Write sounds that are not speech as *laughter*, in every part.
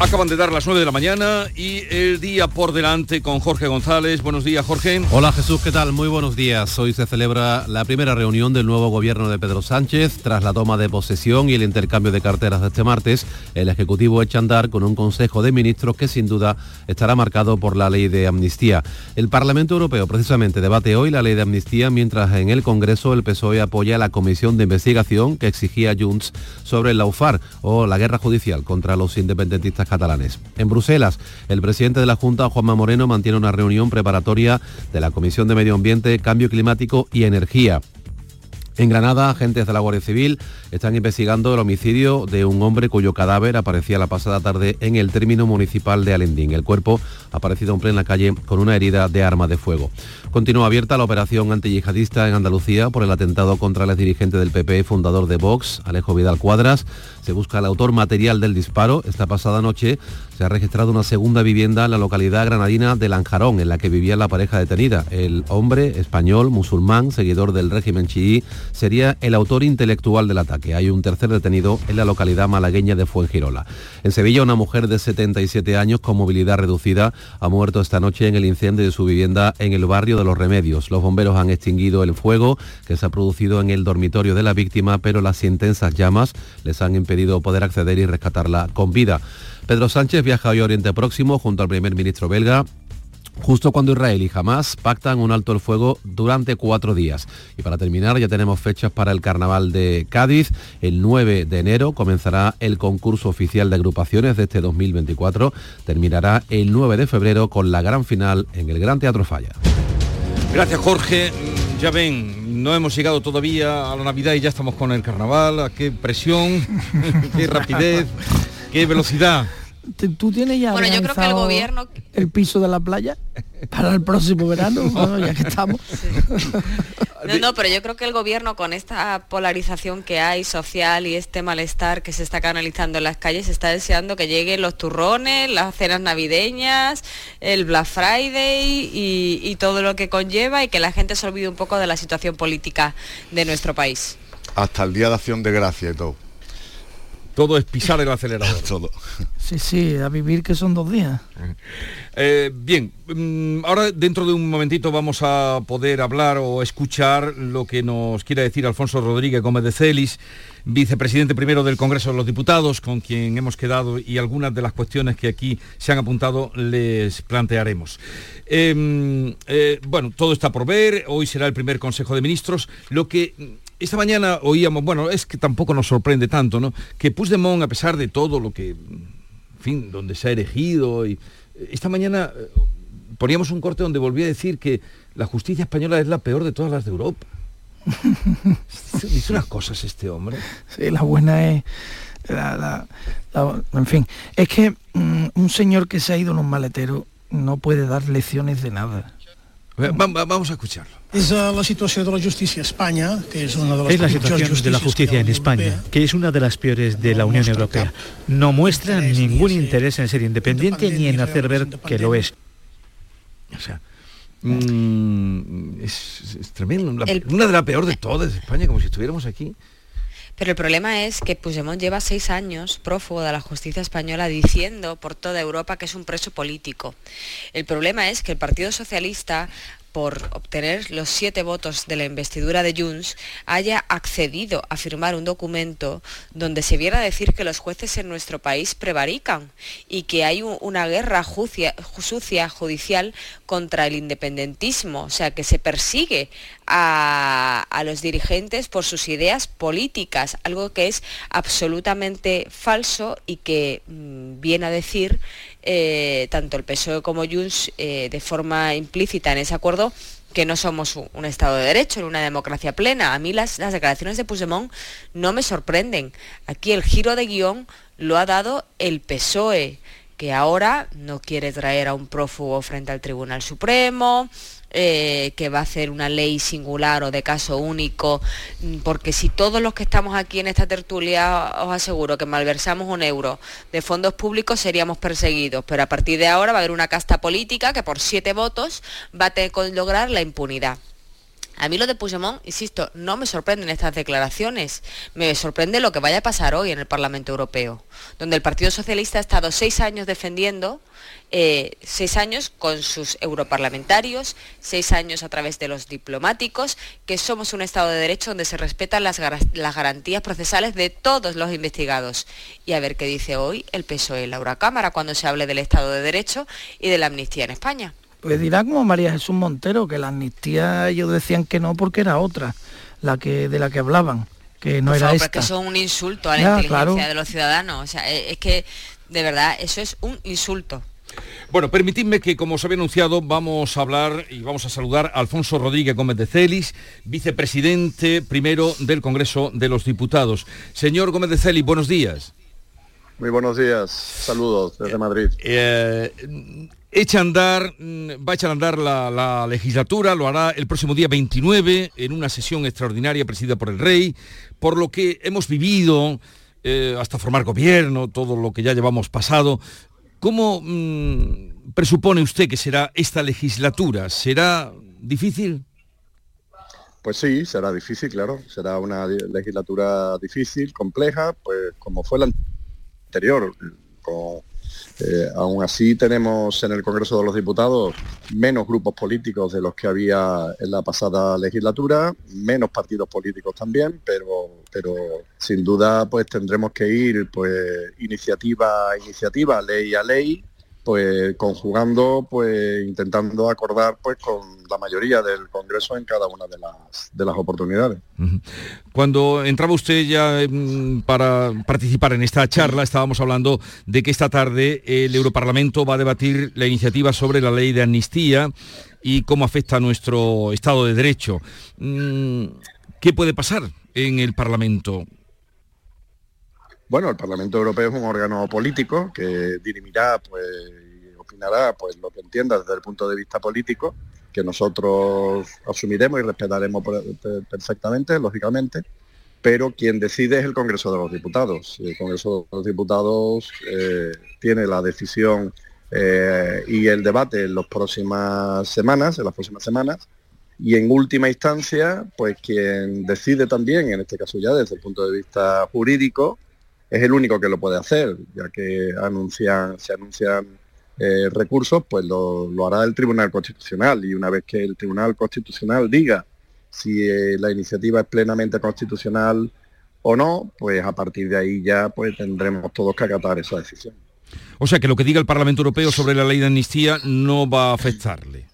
Acaban de dar las 9 de la mañana y el día por delante con Jorge González. Buenos días, Jorge. Hola Jesús, ¿qué tal? Muy buenos días. Hoy se celebra la primera reunión del nuevo gobierno de Pedro Sánchez. Tras la toma de posesión y el intercambio de carteras de este martes, el Ejecutivo echa a andar con un Consejo de Ministros que sin duda estará marcado por la ley de amnistía. El Parlamento Europeo precisamente debate hoy la ley de amnistía, mientras en el Congreso el PSOE apoya la comisión de investigación que exigía Junts sobre el Laufar o la guerra judicial contra los independentistas catalanes. En Bruselas, el presidente de la Junta, Juanma Moreno, mantiene una reunión preparatoria de la Comisión de Medio Ambiente, Cambio Climático y Energía. En Granada, agentes de la Guardia Civil están investigando el homicidio de un hombre cuyo cadáver aparecía la pasada tarde en el término municipal de Alendín. El cuerpo ha aparecido en plena calle con una herida de arma de fuego. Continúa abierta la operación antiyihadista en Andalucía por el atentado contra el dirigente del PP, fundador de Vox, Alejo Vidal Cuadras. Se busca el autor material del disparo. Esta pasada noche se ha registrado una segunda vivienda en la localidad granadina de Lanjarón, en la que vivía la pareja detenida. El hombre español, musulmán, seguidor del régimen chií, sería el autor intelectual del ataque. Hay un tercer detenido en la localidad malagueña de Fuengirola. En Sevilla, una mujer de 77 años con movilidad reducida ha muerto esta noche en el incendio de su vivienda en el barrio de Los Remedios. Los bomberos han extinguido el fuego que se ha producido en el dormitorio de la víctima, pero las intensas llamas les han impedido poder acceder y rescatarla con vida. Pedro Sánchez viaja hoy a Oriente Próximo junto al primer ministro belga justo cuando Israel y Hamas pactan un alto el fuego durante cuatro días. Y para terminar, ya tenemos fechas para el Carnaval de Cádiz. El 9 de enero comenzará el concurso oficial de agrupaciones de este 2024. Terminará el 9 de febrero con la gran final en el Gran Teatro Falla. Gracias, Jorge. Ya ven, no hemos llegado todavía a la Navidad y ya estamos con el Carnaval. ¿A qué presión? *laughs* ¿Qué rapidez? ¿Qué velocidad? ¿Tú tienes ya Bueno, yo creo que el gobierno- el piso de la playa para el próximo verano? *laughs* Bueno, ya que estamos. No, no, pero yo creo que el gobierno con esta polarización que hay social y este malestar que se está canalizando en las calles está deseando que lleguen los turrones, las cenas navideñas, el Black Friday y, y todo lo que conlleva y que la gente se olvide un poco de la situación política de nuestro país. Hasta el Día de Acción de Gracia y todo. Todo es pisar el acelerador. *laughs* todo. Sí, sí, a vivir que son dos días. Eh, bien, mm, ahora dentro de un momentito vamos a poder hablar o escuchar lo que nos quiere decir Alfonso Rodríguez Gómez de Celis, vicepresidente primero del Congreso de los Diputados, con quien hemos quedado y algunas de las cuestiones que aquí se han apuntado les plantearemos. Eh, eh, bueno, todo está por ver, hoy será el primer Consejo de Ministros. Lo que mm, esta mañana oíamos, bueno, es que tampoco nos sorprende tanto, ¿no? Que Puigdemont, a pesar de todo lo que, en fin, donde se ha erigido, y esta mañana eh, poníamos un corte donde volvía a decir que la justicia española es la peor de todas las de Europa. *laughs* Dice unas cosas este hombre. Sí, la buena es... la- la- la- en fin, es que mm, un señor que se ha ido en un maletero no puede dar lecciones de nada. Va- va- vamos a escucharlo. Eh, la de la que una de Es la situación de la justicia en España, que es una de las peores de la Unión Europea. No muestra ningún interés en ser independiente ni en hacer ver que lo es. O sea, mm, es, es tremendo. La- El- una de las peores de todas de España, como si estuviéramos aquí. Pero el problema es que Puigdemont lleva seis años prófugo de la justicia española diciendo por toda Europa que es un preso político. El problema es que el Partido Socialista por obtener los siete votos de la investidura de Junts, haya accedido a firmar un documento donde se viera decir que los jueces en nuestro país prevarican y que hay un- una guerra sucia judicial contra el independentismo, o sea, que se persigue a, a los dirigentes por sus ideas políticas, algo que es absolutamente falso y que mm, viene a decir eh, tanto el PSOE como Junts eh, de forma implícita en ese acuerdo que no somos un, Estado de Derecho, en una democracia plena. A mí las, las declaraciones de Puigdemont no me sorprenden. Aquí el giro de guion lo ha dado el PSOE, que ahora no quiere traer a un prófugo frente al Tribunal Supremo, eh, que va a hacer una ley singular o de caso único, mm, porque si todos los que estamos aquí en esta tertulia os aseguro que malversamos un euro de fondos públicos seríamos perseguidos, pero a partir de ahora va a haber una casta política que por siete votos va a lograr la impunidad. A mí lo de Puigdemont, insisto, no me sorprenden estas declaraciones, me sorprende lo que vaya a pasar hoy en el Parlamento Europeo, donde el Partido Socialista ha estado seis años defendiendo eh, seis años con sus europarlamentarios, seis años a través de los diplomáticos, que somos un Estado de Derecho donde se respetan las, garantías procesales de todos los investigados. Y a ver qué dice hoy el PSOE en la Eurocámara cuando se hable del Estado de Derecho y de la amnistía en España. Pues dirá como María Jesús Montero, que la amnistía ellos decían que no porque era otra, la que, de la que hablaban, que no era esta. que eso es un insulto a la inteligencia de los ciudadanos. O sea, es que, de verdad, eso es un insulto. Bueno, permitidme que, como os había anunciado, vamos a hablar y vamos a saludar a Alfonso Rodríguez Gómez de Celis, vicepresidente primero del Congreso de los Diputados. Señor Gómez de Celis, buenos días. Muy buenos días, saludos desde Madrid. Eh, echa andar, mm, va a echar a andar la, legislatura, lo hará el próximo día 29 en una sesión extraordinaria presidida por el rey, por lo que hemos vivido eh, hasta formar gobierno, todo lo que ya llevamos pasado, ¿Cómo mm, presupone usted que será esta legislatura? ¿Será difícil? Pues sí, será difícil, claro. Será una legislatura difícil, compleja, pues como fue la anterior. Eh, aún así tenemos en el Congreso de los Diputados menos grupos políticos de los que había en la pasada legislatura, menos partidos políticos también, pero, pero sin duda pues tendremos que ir pues iniciativa a iniciativa, ley a ley, pues conjugando, pues intentando acordar pues con la mayoría del Congreso en cada una de las, de las oportunidades. Cuando entraba usted ya mm, para participar en esta charla, estábamos hablando de que esta tarde el Europarlamento va a debatir la iniciativa sobre la ley de amnistía y cómo afecta a nuestro Estado de Derecho. Mm, ¿Qué puede pasar en el Parlamento? Bueno, el Parlamento Europeo es un órgano político que dirimirá pues, opinará pues, lo que entienda desde el punto de vista político, que nosotros asumiremos y respetaremos perfectamente, lógicamente, pero quien decide es el Congreso de los Diputados. El Congreso de los Diputados eh, tiene la decisión eh, y el debate en las próximas semanas, en las próximas semanas, y en última instancia, pues quien decide también, en este caso ya desde el punto de vista jurídico, es el único que lo puede hacer, ya que anuncian, se anuncian eh, recursos, pues lo, hará el Tribunal Constitucional y una vez que el Tribunal Constitucional diga si eh, la iniciativa es plenamente constitucional o no, pues a partir de ahí ya pues tendremos todos que acatar esa decisión. O sea que lo que diga el Parlamento Europeo sobre la ley de amnistía no va a afectarle.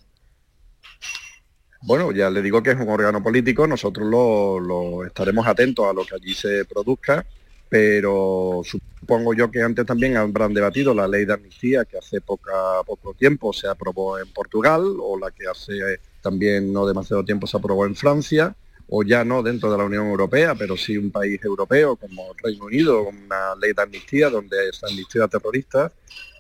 Bueno, ya le digo que es un órgano político, nosotros lo estaremos atentos a lo que allí se produzca pero supongo yo que antes también habrán debatido la ley de amnistía que hace poca, poco tiempo se aprobó en Portugal o la que hace también no demasiado tiempo se aprobó en Francia o ya no dentro de la Unión Europea, pero sí un país europeo como el Reino Unido, una ley de amnistía donde se amnistía a terroristas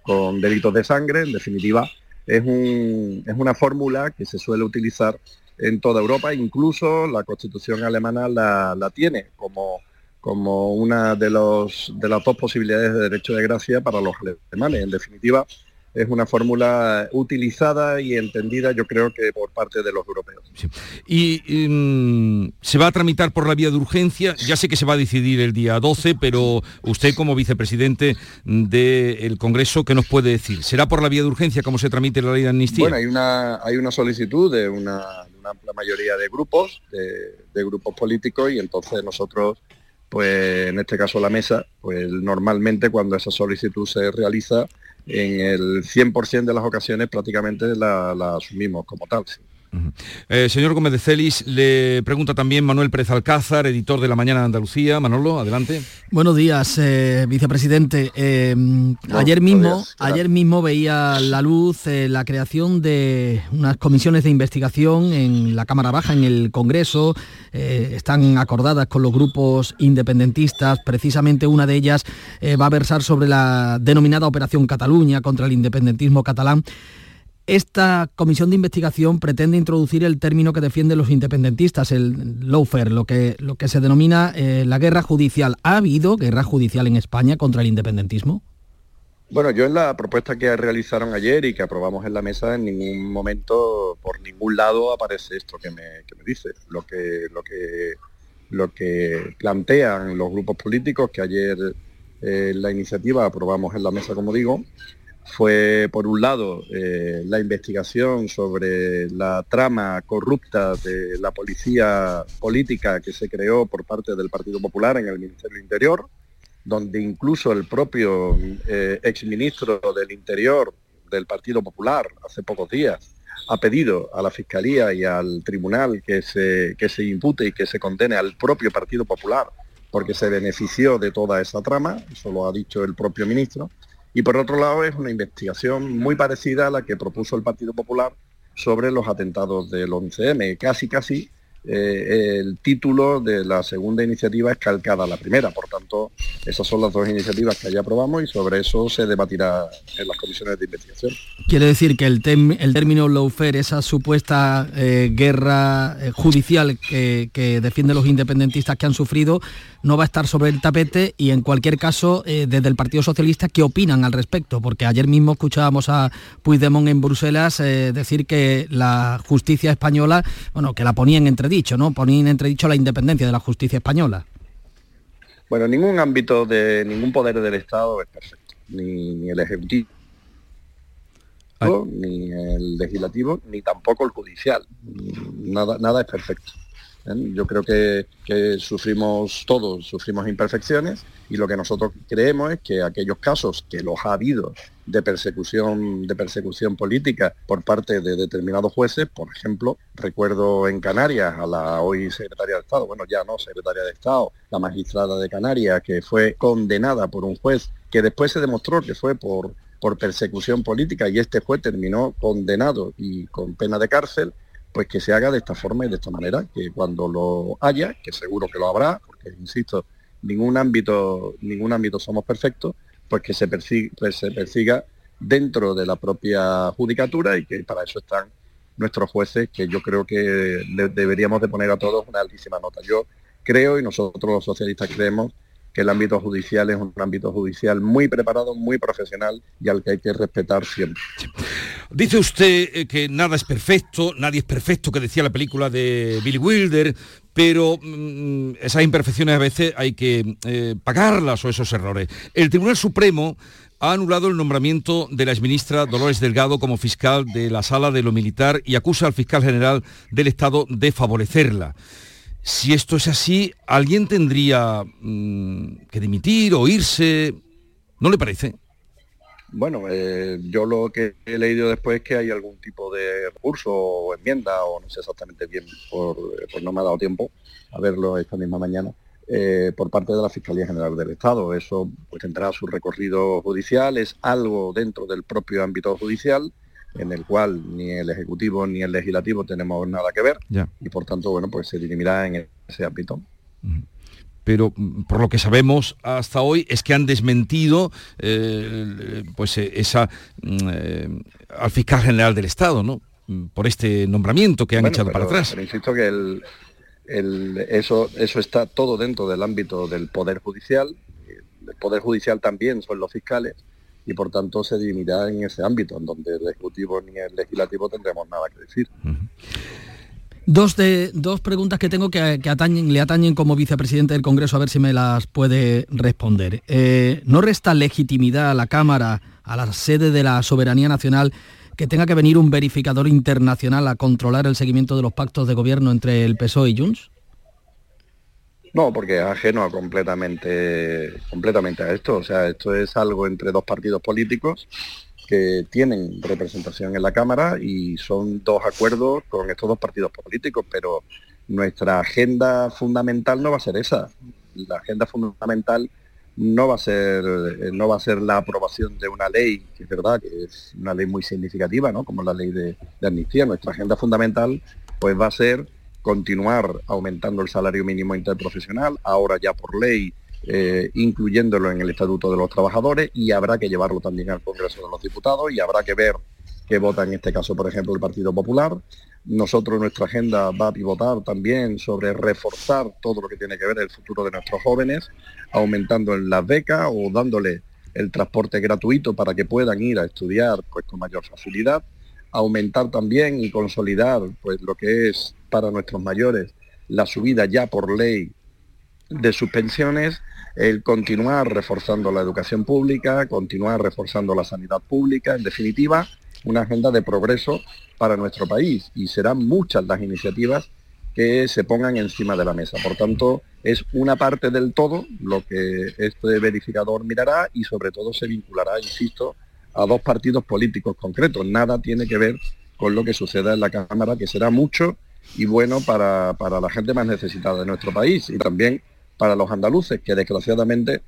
con delitos de sangre, en definitiva, es, es una fórmula que se suele utilizar en toda Europa, incluso la Constitución alemana la, la tiene como como una de, los, de las dos posibilidades de derecho de gracia para los alemanes. En definitiva, es una fórmula utilizada y entendida yo creo que por parte de los europeos. Y mm, se va a tramitar por la vía de urgencia, ya sé que se va a decidir el día 12, pero usted como vicepresidente del Congreso, ¿qué nos puede decir? ¿Será por la vía de urgencia como se tramite la ley de amnistía? Bueno, hay una, hay una solicitud de una, amplia mayoría de grupos, de grupos políticos, y entonces nosotros pues en este caso la mesa, pues normalmente cuando esa solicitud se realiza, en el 100% de las ocasiones prácticamente la, asumimos como tal. Eh, señor Gómez de Celis, le pregunta también Manuel Pérez Alcázar, editor de La Mañana de Andalucía. Manolo, adelante. Buenos días, eh, vicepresidente. Eh, ayer, mismo, ayer mismo veía la luz la creación de unas comisiones de investigación en la Cámara Baja, en el Congreso. están acordadas con los grupos independentistas. Precisamente una de ellas va a versar sobre la denominada Operación Cataluña contra el independentismo catalán. Esta comisión de investigación pretende introducir el término que defienden los independentistas, el lawfare, lo que, lo que se denomina eh, la guerra judicial. ¿Ha habido guerra judicial en España contra el independentismo? Bueno, yo en la propuesta que realizaron ayer y que aprobamos en la mesa, en ningún momento, por ningún lado, aparece esto que me, dice. Lo que, lo, que, lo que plantean los grupos políticos, que ayer eh, la iniciativa aprobamos en la mesa, como digo, fue, por un lado, eh, la investigación sobre la trama corrupta de la policía política que se creó por parte del Partido Popular en el Ministerio del Interior, donde incluso el propio eh, exministro del Interior del Partido Popular hace pocos días ha pedido a la Fiscalía y al Tribunal que se, que se impute y que se condene al propio Partido Popular porque se benefició de toda esa trama, eso lo ha dicho el propio ministro, y por otro lado es una investigación muy parecida a la que propuso el Partido Popular sobre los atentados del 11M, casi casi eh, el título de la segunda iniciativa es calcada a la primera. Por tanto, esas son las dos iniciativas que ya aprobamos y sobre eso se debatirá en las comisiones de investigación. Quiere decir que el, el término lawfare, esa supuesta eh, guerra eh, judicial que, que defiende los independentistas que han sufrido, no va a estar sobre el tapete y en cualquier caso, desde el Partido Socialista, ¿qué opinan al respecto? Porque ayer mismo escuchábamos a Puigdemont en Bruselas decir que la justicia española, bueno, que la ponían entre dicho, ¿no? Ponía en entredicho la independencia de la justicia española. Bueno, ningún ámbito de ningún poder del Estado es perfecto, ni, el ejecutivo, ni el legislativo, ni tampoco el judicial. Nada, nada es perfecto. ¿Eh? Yo creo que, sufrimos todos, sufrimos imperfecciones y lo que nosotros creemos es que aquellos casos que los ha habido de persecución, de persecución política por parte de determinados jueces, por ejemplo, recuerdo en Canarias a la hoy secretaria de Estado, bueno ya no secretaria de Estado, la magistrada de Canarias, que fue condenada por un juez que después se demostró que fue por, por persecución política y este juez terminó condenado y con pena de cárcel, pues que se haga de esta forma y de esta manera, que cuando lo haya, que seguro que lo habrá, porque insisto, ningún ámbito, ningún ámbito somos perfectos, pues que se persiga, pues se persiga dentro de la propia judicatura y que para eso están nuestros jueces, que yo creo que deberíamos de poner a todos una altísima nota. Yo creo y nosotros los socialistas creemos que el ámbito judicial es un ámbito judicial muy preparado, muy profesional y al que hay que respetar siempre. Dice usted eh, que nada es perfecto, nadie es perfecto, que decía la película de Billy Wilder, pero mm, esas imperfecciones a veces hay que eh, pagarlas o esos errores. El Tribunal Supremo ha anulado el nombramiento de la exministra Dolores Delgado como fiscal de la Sala de lo Militar y acusa al fiscal general del Estado de favorecerla. Si esto es así, ¿alguien tendría mm, que dimitir o irse? ¿No le parece? Bueno, eh, yo lo que he leído después es que hay algún tipo de recurso o enmienda, o no sé exactamente bien, por, no me ha dado tiempo a verlo esta misma mañana, eh, por parte de la Fiscalía General del Estado. Eso pues tendrá su recorrido judicial, es algo dentro del propio ámbito judicial en el cual ni el Ejecutivo ni el Legislativo tenemos nada que ver y por tanto, bueno, pues se dirimirá en ese ámbito. pero mm, por lo que sabemos hasta hoy es que han desmentido eh, pues eh, esa mm, eh, al fiscal general del Estado, ¿no? Mm, por este nombramiento que han echado para atrás. Pero insisto que el, eso, eso está todo dentro del ámbito del Poder Judicial. El Poder Judicial también son los fiscales y por tanto se dirimirá en ese ámbito, en donde el Ejecutivo ni el Legislativo tendremos nada que decir. Dos, de, dos preguntas que tengo que, le atañen como vicepresidente del Congreso, a ver si me las puede responder. Eh, ¿No resta legitimidad a la Cámara, a la sede de la soberanía nacional, que tenga que venir un verificador internacional a controlar el seguimiento de los pactos de gobierno entre el PSOE y Junts? No, porque es ajeno completamente, completamente a esto. O sea, esto es algo entre dos partidos políticos que tienen representación en la Cámara y son dos acuerdos con estos dos partidos políticos, pero nuestra agenda fundamental no va a ser esa. La agenda fundamental no va a ser no va a ser la aprobación de una ley, que es verdad que es una ley muy significativa, ¿no? como la ley de, de amnistía. Nuestra agenda fundamental pues va a ser continuar aumentando el salario mínimo interprofesional, ahora ya por ley, eh, incluyéndolo en el Estatuto de los Trabajadores, y habrá que llevarlo también al Congreso de los Diputados, y habrá que ver qué vota en este caso, por ejemplo, el Partido Popular. Nosotros nuestra agenda va a pivotar también sobre reforzar todo lo que tiene que ver el futuro de nuestros jóvenes, aumentando en las becas o dándole el transporte gratuito para que puedan ir a estudiar pues, con mayor facilidad, aumentar también y consolidar pues, lo que es para nuestros mayores la subida ya por ley de sus pensiones, el continuar reforzando la educación pública, continuar reforzando la sanidad pública, en definitiva, una agenda de progreso para nuestro país y serán muchas las iniciativas que se pongan encima de la mesa. Por tanto, es una parte del todo lo que este verificador mirará y sobre todo se vinculará, insisto, a dos partidos políticos concretos. Nada tiene que ver con lo que suceda en la Cámara, que será mucho y bueno para, para la gente más necesitada de nuestro país y también para los andaluces, que desgraciadamente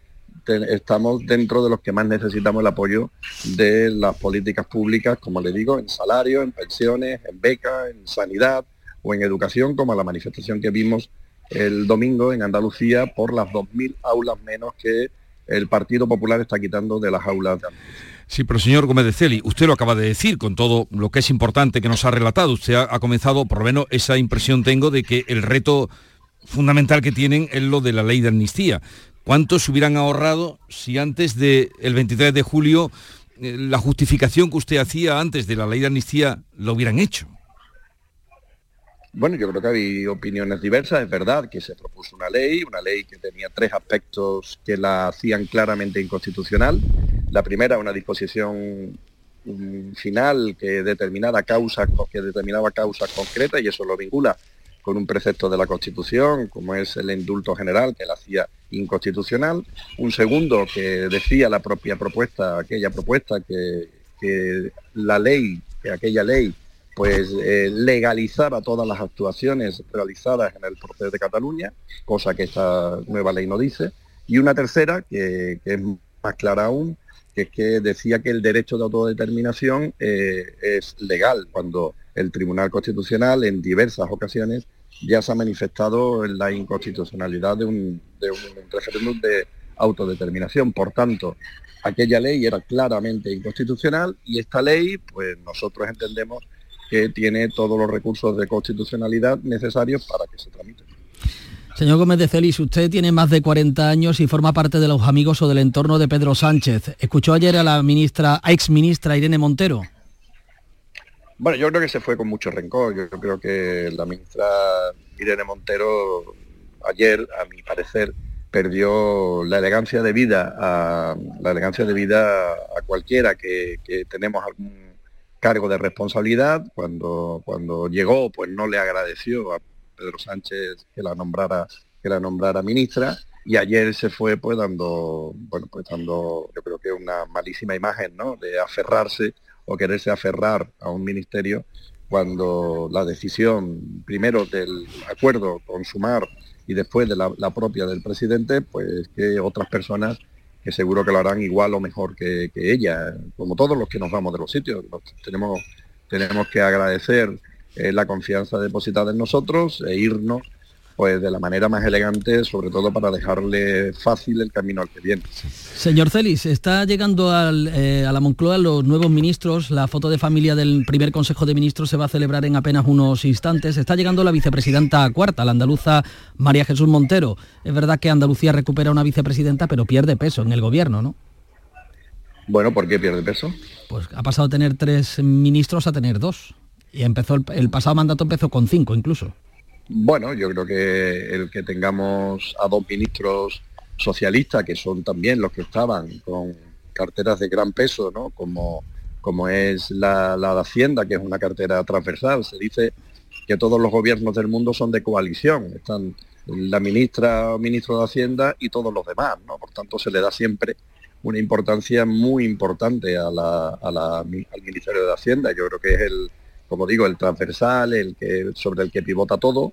estamos dentro de los que más necesitamos el apoyo de las políticas públicas, como le digo, en salario, en pensiones, en becas, en sanidad o en educación, como la manifestación que vimos el domingo en Andalucía por las 2.000 aulas menos que el Partido Popular está quitando de las aulas de Andalucía. Sí, pero señor Gómez de Celi, usted lo acaba de decir con todo lo que es importante que nos ha relatado. Usted ha, comenzado, por lo menos esa impresión tengo de que el reto fundamental que tienen es lo de la ley de amnistía. ¿Cuánto se hubieran ahorrado si antes del 23 de julio eh, la justificación que usted hacía antes de la ley de amnistía lo hubieran hecho? Bueno, yo creo que hay opiniones diversas. Es verdad que se propuso una ley, una ley que tenía tres aspectos que la hacían claramente inconstitucional. La primera, una disposición final que determinaba causas, que determinaba causas concretas y eso lo vincula con un precepto de la Constitución, como es el indulto general, que la hacía inconstitucional. Un segundo, que decía la propia propuesta, aquella propuesta, que, que la ley, que aquella ley pues eh, legalizaba todas las actuaciones realizadas en el proceso de Cataluña, cosa que esta nueva ley no dice, y una tercera, que, es más clara aún, que es que decía que el derecho de autodeterminación eh, es legal, cuando el Tribunal Constitucional en diversas ocasiones ya se ha manifestado en la inconstitucionalidad de un, de un referéndum de autodeterminación. Por tanto, aquella ley era claramente inconstitucional y esta ley, pues nosotros entendemos que tiene todos los recursos de constitucionalidad necesarios para que se tramite. Señor Gómez de Celis, usted tiene más de 40 años y forma parte de los amigos o del entorno de Pedro Sánchez. ¿Escuchó ayer a la ministra, a ex ministra Irene Montero? Bueno, yo creo que se fue con mucho rencor. Yo creo que la ministra Irene Montero ayer, a mi parecer, perdió la elegancia de vida a la elegancia de vida a cualquiera que tenemos algún cargo de responsabilidad. Cuando, cuando llegó, pues no le agradeció a Pedro Sánchez que la nombrara, que la nombrara ministra. Y ayer se fue pues dando, bueno, pues dando, yo creo que una malísima imagen, ¿no? De aferrarse o quererse aferrar a un ministerio cuando la decisión primero del acuerdo con Sumar y después de la, propia del presidente, pues que otras personas que seguro que lo harán igual o mejor que, ella, como todos los que nos vamos de los sitios. tenemos, tenemos que agradecer eh, la confianza depositada en nosotros e irnos pues de la manera más elegante, sobre todo para dejarle fácil el camino al que viene. Señor Celis, está llegando eh, a la Moncloa los nuevos ministros, la foto de familia del primer Consejo de Ministros se va a celebrar en apenas unos instantes. Está llegando la vicepresidenta cuarta, la andaluza María Jesús Montero. Es verdad que Andalucía recupera una vicepresidenta, pero pierde peso en el gobierno, ¿no? Bueno, ¿por qué pierde peso? Pues ha pasado de tener tres ministros a tener dos. Y empezó el pasado mandato empezó con cinco incluso. Bueno, yo creo que el que tengamos a dos ministros socialistas, que son también los que estaban con carteras de gran peso, ¿no? como, como es la, la de Hacienda, que es una cartera transversal. Se dice que todos los gobiernos del mundo son de coalición. Están la ministra o ministro de Hacienda y todos los demás. ¿no? Por tanto, se le da siempre una importancia muy importante a la, al Ministerio de Hacienda. Yo creo que es el, como digo, el transversal, el que, sobre el que pivota todo.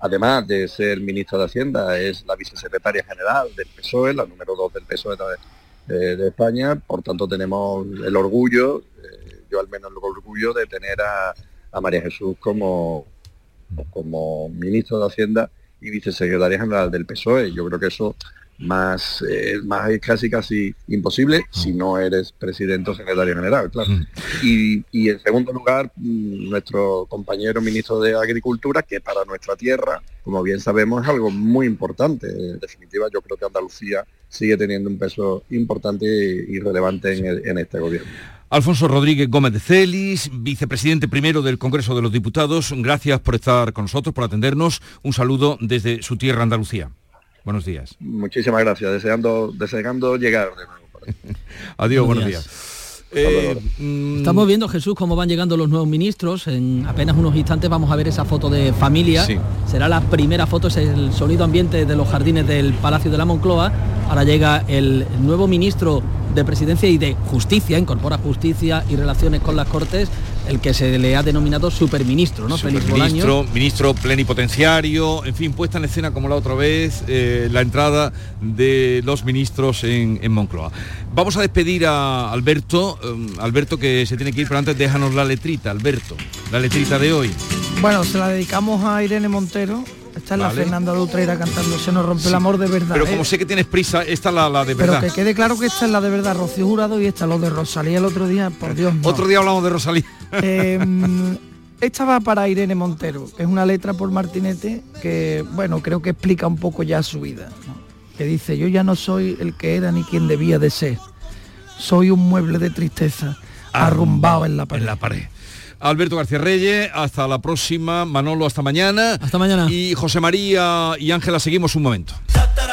Además de ser ministra de Hacienda, es la vicesecretaria general del PSOE, la número dos del PSOE de, España. Por tanto, tenemos el orgullo, eh, yo al menos el orgullo de tener a, María Jesús como, como ministro de Hacienda y vicesecretaria general del PSOE. Yo creo que eso más, eh, más es casi casi imposible si no eres presidente o secretario general, claro. Mm. Y, en segundo lugar, mm, nuestro compañero ministro de Agricultura, que para nuestra tierra, como bien sabemos, es algo muy importante. En definitiva, yo creo que Andalucía sigue teniendo un peso importante y, relevante en, este gobierno. Alfonso Rodríguez Gómez de Celis, vicepresidente primero del Congreso de los Diputados, gracias por estar con nosotros, por atendernos. Un saludo desde su tierra, Andalucía. Buenos días. Muchísimas gracias, deseando, deseando llegar de nuevo. *laughs* Adiós, buenos, días. Eh, mm, Estamos viendo, Jesús, cómo van llegando los nuevos ministros. En apenas unos instantes vamos a ver esa foto de familia. Será la primera foto, es el sonido ambiente de los jardines del Palacio de la Moncloa. Ahora llega el nuevo ministro de Presidencia y de Justicia, incorpora Justicia y Relaciones con las Cortes, el que se le ha denominado superministro, ¿no? Superministro, ministro plenipotenciario, en fin, puesta en escena como la otra vez, eh, la entrada de los ministros en, Moncloa. Vamos a despedir a Alberto, um, Alberto que se tiene que ir, pero antes déjanos la letrita, Alberto, la letrita de hoy. Bueno, se la dedicamos a Irene Montero, esta es la Fernanda Dutreira cantando Se nos rompe el amor de verdad. Pero como ¿eh? sé que tienes prisa, esta es la, de verdad. Pero que quede claro que esta es la de verdad, Rocío Jurado y esta lo de Rosalía el otro día, por Dios. Otro día hablamos de Rosalía. Em, *laughs* esta va para Irene Montero. Es una letra por Martinete que, bueno, creo que explica un poco ya su vida. Que dice, yo ya no soy el que era ni quien debía de ser. Soy un mueble de tristeza arrumbado en la pared. En la pared. Alberto García Reyes, hasta la próxima. Manolo, hasta mañana. Hasta mañana. Y José María y Ángela, seguimos un momento.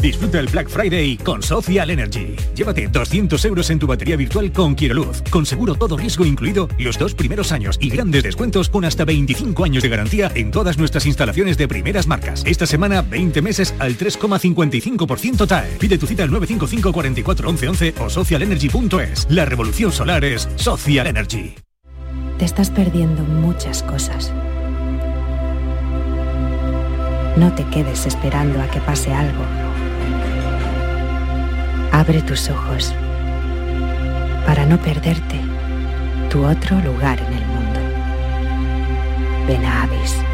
Disfruta el Black Friday con Social Energy. Llévate 200 euros en tu batería virtual con Quiroluz, con seguro todo riesgo incluido los dos primeros años y grandes descuentos con hasta 25 años de garantía en todas nuestras instalaciones de primeras marcas. Esta semana 20 meses al 3,55% TAE. Pide tu cita al 955 44 11 o socialenergy.es. La revolución solar es Social Energy. Te estás perdiendo muchas cosas. No te quedes esperando a que pase algo Abre tus ojos para no perderte tu otro lugar en el mundo. Ven a Avis.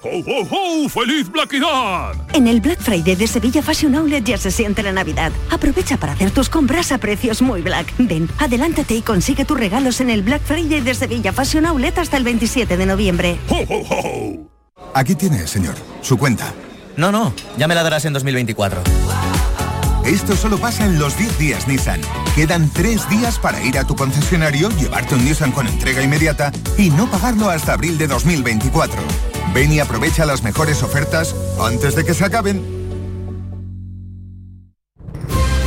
¡Ho, ho, ho! ¡Feliz Blackidad! En el Black Friday de Sevilla Fashion Outlet ya se siente la Navidad. Aprovecha para hacer tus compras a precios muy black. Ven, adelántate y consigue tus regalos en el Black Friday de Sevilla Fashion Outlet hasta el 27 de noviembre. ¡Ho, ho, ho! Aquí tiene, señor, su cuenta. No, no, ya me la darás en 2024. Esto solo pasa en los 10 días Nissan. Quedan 3 días para ir a tu concesionario, llevarte un Nissan con entrega inmediata y no pagarlo hasta abril de 2024. Ven y aprovecha las mejores ofertas antes de que se acaben.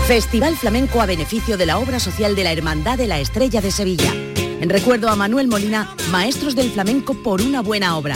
Festival Flamenco a beneficio de la obra social de la Hermandad de la Estrella de Sevilla. En recuerdo a Manuel Molina, maestros del flamenco por una buena obra.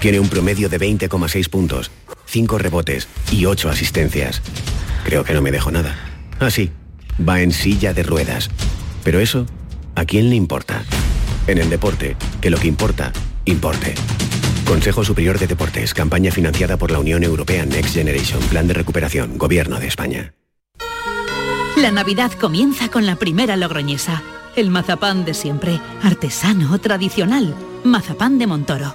tiene un promedio de 20,6 puntos, 5 rebotes y 8 asistencias. Creo que no me dejo nada. Ah, sí, va en silla de ruedas. Pero eso, ¿a quién le importa? En el deporte, que lo que importa, importe. Consejo Superior de Deportes, campaña financiada por la Unión Europea Next Generation, Plan de Recuperación, Gobierno de España. La Navidad comienza con la primera logroñesa, el mazapán de siempre, artesano, tradicional mazapán de Montoro,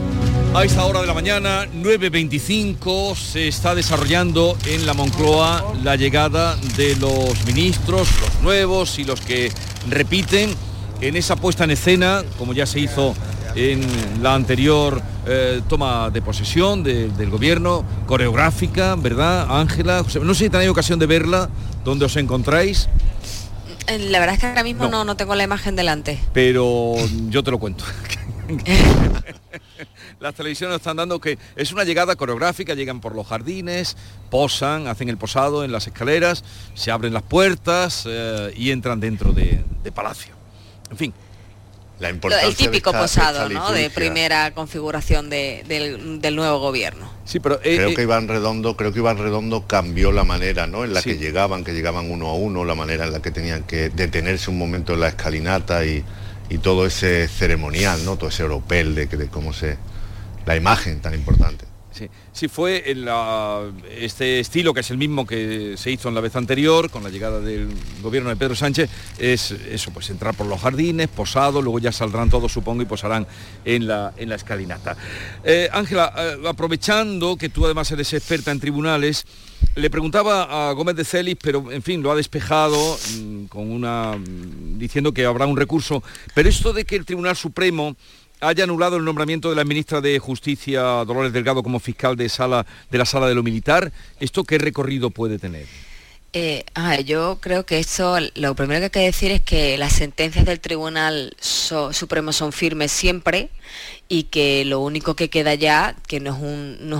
A esta hora de la mañana, 9.25, se está desarrollando en la Moncloa la llegada de los ministros, los nuevos y los que repiten en esa puesta en escena, como ya se hizo en la anterior eh, toma de posesión del gobierno, coreográfica, ¿verdad, Ángela? No sé si tenéis ocasión de verla, ¿dónde os encontráis? Eh, La verdad es que ahora mismo No. no, no tengo la imagen delante. pero yo te lo cuento. *laughs* Las televisiones están dando que es una llegada coreográfica, llegan por los jardines, posan, hacen el posado en las escaleras, se abren las puertas eh, y entran dentro de, de palacio. En fin. La el típico posado, ¿no? De primera configuración de- del, del nuevo gobierno. Sí, pero creo que Iván Redondo, creo que Iván Redondo cambió la manera, ¿no? En la Sí. que llegaban, que llegaban uno a uno, la manera en la que tenían que detenerse un momento en la escalinata y, y todo ese ceremonial, ¿no? Todo ese oropel de, de cómo se la imagen tan importante. Sí, sí fue en la- este estilo que es el mismo que se hizo en la vez anterior con la llegada del gobierno de Pedro Sánchez es eso pues entrar por los jardines posado luego ya saldrán todos supongo y posarán en la en la escalinata Eh, Ángela eh, aprovechando que tú además eres experta en tribunales le preguntaba a Gómez de Celis pero en fin lo ha despejado mm, con una mm, diciendo que habrá un recurso pero esto de que el Tribunal Supremo haya anulado el nombramiento de la ministra de Justicia Dolores Delgado como fiscal de sala de la sala de lo militar, ¿esto qué recorrido puede tener? Eh, a ver, yo creo que esto, lo primero que hay que decir es que las sentencias del Tribunal Supremo son firmes siempre y que lo único que queda ya, que no es,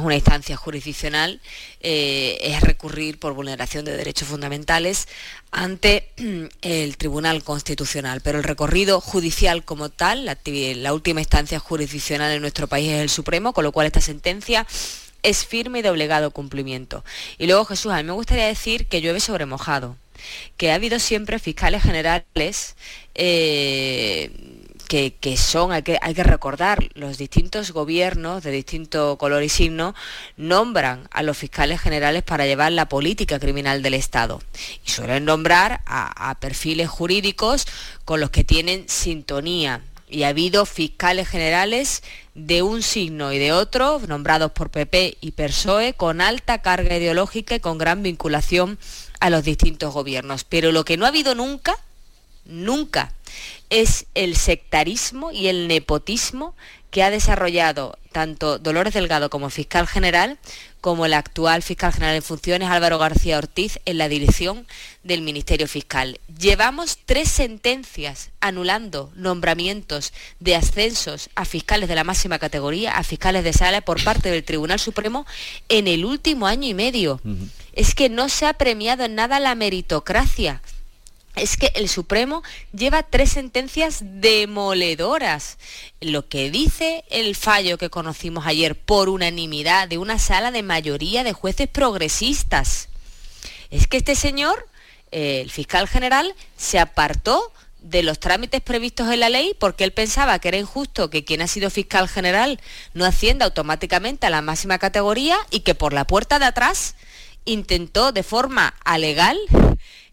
una instancia jurisdiccional, eh, es recurrir por vulneración de derechos fundamentales ante *clears throat* el Tribunal Constitucional. Pero el recorrido judicial como tal, la última instancia jurisdiccional en nuestro país es el Supremo, con lo cual esta sentencia es firme y de obligado cumplimiento. Y luego, Jesús, a mí me gustaría decir que llueve sobre mojado, que ha habido siempre fiscales generales eh, que, son, hay que, hay que recordar, los distintos gobiernos de distinto color y signo nombran a los fiscales generales para llevar la política criminal del Estado. Y suelen nombrar a perfiles jurídicos con los que tienen sintonía y ha habido fiscales generales de un signo y de otro, nombrados por PP y PSOE, con alta carga ideológica y con gran vinculación a los distintos gobiernos. Pero lo que no ha habido nunca, nunca, es el sectarismo y el nepotismo que ha desarrollado tanto Dolores Delgado como fiscal general, como el actual fiscal general en funciones, Álvaro García Ortiz, en la dirección del Ministerio Fiscal. Llevamos tres sentencias anulando nombramientos de ascensos a fiscales de la máxima categoría, a fiscales de sala por parte del Tribunal Supremo en el último año y medio. Es que no se ha premiado en nada la meritocracia es que el Supremo lleva tres sentencias demoledoras. Lo que dice el fallo que conocimos ayer por unanimidad de una sala de mayoría de jueces progresistas es que este señor, el fiscal general, se apartó de los trámites previstos en la ley porque él pensaba que era injusto que quien ha sido fiscal general no ascienda automáticamente a la máxima categoría y que por la puerta de atrás intentó de forma alegal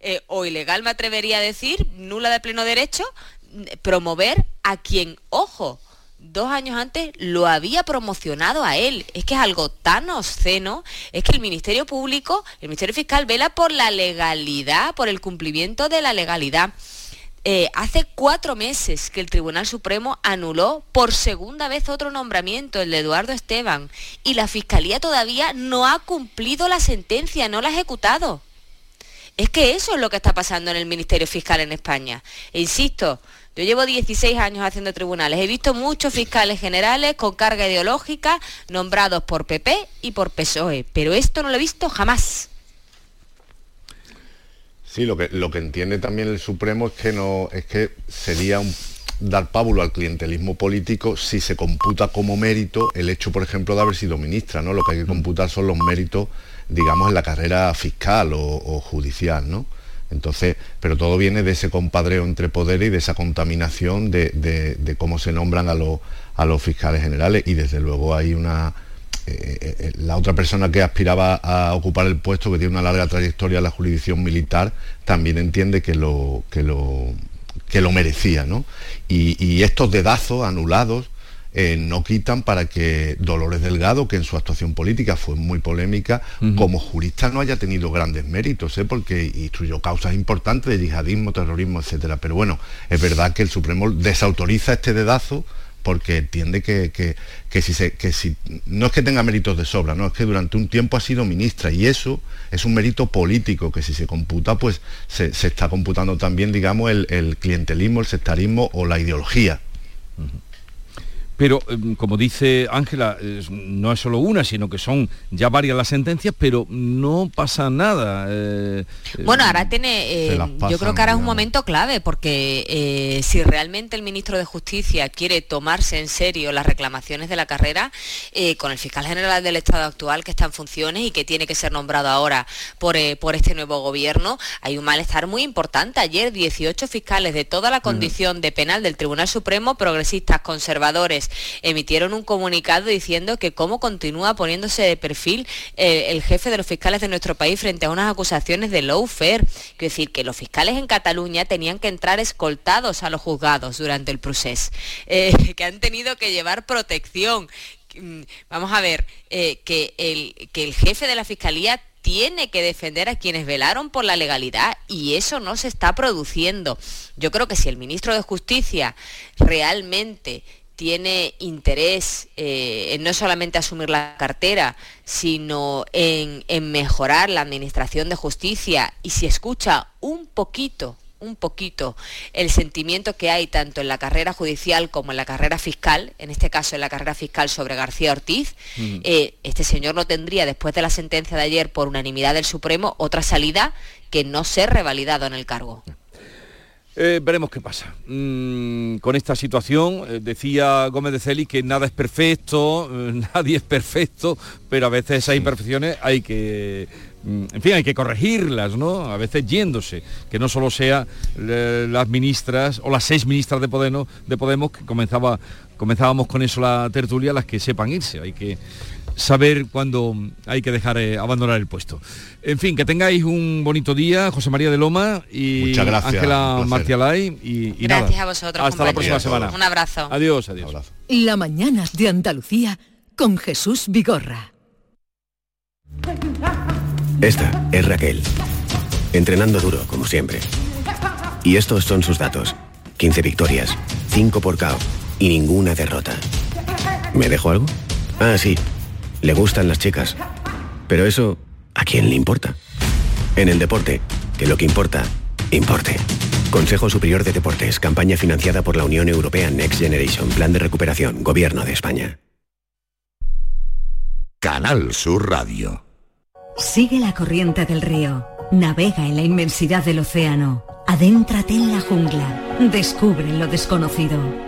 eh, o ilegal me atrevería a decir, nula de pleno derecho, promover a quien, ojo, dos años antes lo había promocionado a él. Es que es algo tan obsceno, es que el Ministerio Público, el Ministerio Fiscal vela por la legalidad, por el cumplimiento de la legalidad. Eh, hace cuatro meses que el Tribunal Supremo anuló por segunda vez otro nombramiento, el de Eduardo Esteban, y la Fiscalía todavía no ha cumplido la sentencia, no la ha ejecutado. Es que eso es lo que está pasando en el Ministerio Fiscal en España. E insisto, yo llevo 16 años haciendo tribunales. He visto muchos fiscales generales con carga ideológica nombrados por PP y por PSOE, pero esto no lo he visto jamás. Sí, lo que, lo que entiende también el Supremo es que no, es que sería dar pábulo al clientelismo político si se computa como mérito el hecho, por ejemplo, de haber sido ministra, ¿no? Lo que hay que computar son los méritos, digamos, en la carrera fiscal o, judicial, ¿no? Entonces, pero todo viene de ese compadreo entre poderes y de esa contaminación de, cómo se nombran a, los fiscales generales y desde luego hay una, eh, eh, eh, la otra persona que aspiraba a ocupar el puesto, que tiene una larga trayectoria en la jurisdicción militar, también entiende que lo, que lo, que lo merecía. ¿no? Y, estos dedazos anulados no quitan para que Dolores Delgado, que en su actuación política fue muy polémica, como jurista no haya tenido grandes méritos, porque instruyó causas importantes de yihadismo, terrorismo, etcétera. Pero bueno, es verdad que el Supremo desautoriza este dedazo porque entiende que, si se, que si no es que tenga méritos de sobra, no es que durante un tiempo ha sido ministra y eso es un mérito político que si se computa, pues se, está computando también, digamos, el, clientelismo, el sectarismo o la ideología. Pero, em, como dice Ángela, no es solo una, sino que son ya varias las sentencias, pero no pasa nada. Eh, bueno, ahora tiene, eh, yo creo que ahora es un momento clave, porque eh, si realmente el ministro de Justicia quiere tomarse en serio las reclamaciones de la carrera, con el fiscal general del Estado actual que está en funciones y que tiene que ser nombrado ahora por, por este nuevo gobierno, hay un malestar muy importante. Ayer 18 fiscales de toda la condición de penal del Tribunal Supremo, progresistas, conservadores, emitieron un comunicado diciendo que cómo continúa poniéndose de perfil eh, el jefe de los fiscales de nuestro país frente a unas acusaciones de lawfare. Quiero decir que los fiscales en Cataluña tenían que entrar escoltados a los juzgados durante el proceso, *laughs* eh, que han tenido que llevar protección. Mm, vamos a ver, eh, que el jefe de la Fiscalía tiene que defender a quienes velaron por la legalidad y eso no se está produciendo. Yo creo que si el ministro de Justicia realmente tiene interés eh, en no solamente asumir la cartera, sino en, mejorar la administración de justicia. Y si escucha un poquito, un poquito el sentimiento que hay tanto en la carrera judicial como en la carrera fiscal, en este caso en la carrera fiscal sobre García Ortiz, eh, este señor no tendría, después de la sentencia de ayer por unanimidad del Supremo, otra salida que no ser revalidado en el cargo. Eh, veremos qué pasa. Mm, con esta situación, eh, decía Gómez de Celi que nada es perfecto, eh, *laughs* nadie es perfecto, pero a veces esas imperfecciones hay que, mm, en fin, hay que corregirlas, ¿no? A veces yéndose, que no solo sea las ministras o las seis ministras de Podemos, de Podemos que comenzaba, comenzábamos con eso la tertulia, las que sepan irse, hay que saber cuándo hay que dejar eh, abandonar el puesto. En fin, que tengáis un bonito día, José María de Loma y Ángela Marcialay. Y, gracias a vosotros. Hasta la próxima semana. Un abrazo. Adiós, adiós. La mañana de Andalucía con Jesús Vigorra. Esta es Raquel. Entrenando duro, como siempre. Y estos son sus datos. 15 victorias, 5 por KO y ninguna derrota. ¿Me dejo algo? Ah, sí. Le gustan las chicas. Pero eso, ¿a quién le importa? En el deporte, que lo que importa, importe. Consejo Superior de Deportes, campaña financiada por la Unión Europea Next Generation, Plan de Recuperación, Gobierno de España. Canal Sur Radio. Sigue la corriente del río, navega en la inmensidad del océano, adéntrate en la jungla, descubre lo desconocido.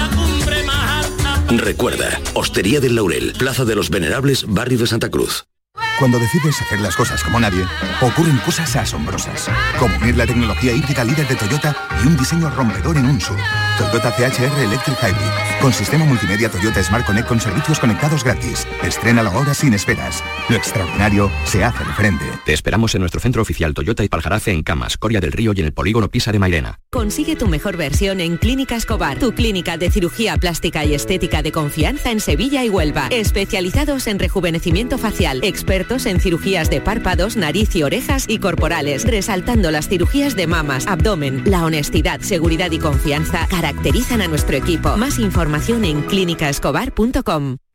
Recuerda, Hostería del Laurel, Plaza de los Venerables, Barrio de Santa Cruz. Cuando decides hacer las cosas como nadie, ocurren cosas asombrosas, como unir la tecnología híbrida líder de Toyota y un diseño rompedor en un SUV. Toyota CHR Electric Hybrid, con sistema multimedia Toyota Smart Connect con servicios conectados gratis. Estrena la hora sin esperas. Lo extraordinario se hace de frente. Te esperamos en nuestro centro oficial Toyota y Paljarafe en Camas, Coria del Río y en el polígono Pisa de Mairena. Consigue tu mejor versión en Clínica Escobar, tu clínica de cirugía plástica y estética de confianza en Sevilla y Huelva. Especializados en rejuvenecimiento facial, expertos en cirugías de párpados, nariz y orejas y corporales, resaltando las cirugías de mamas, abdomen. La honestidad, seguridad y confianza caracterizan a nuestro equipo. Más información en clínicaescobar.com.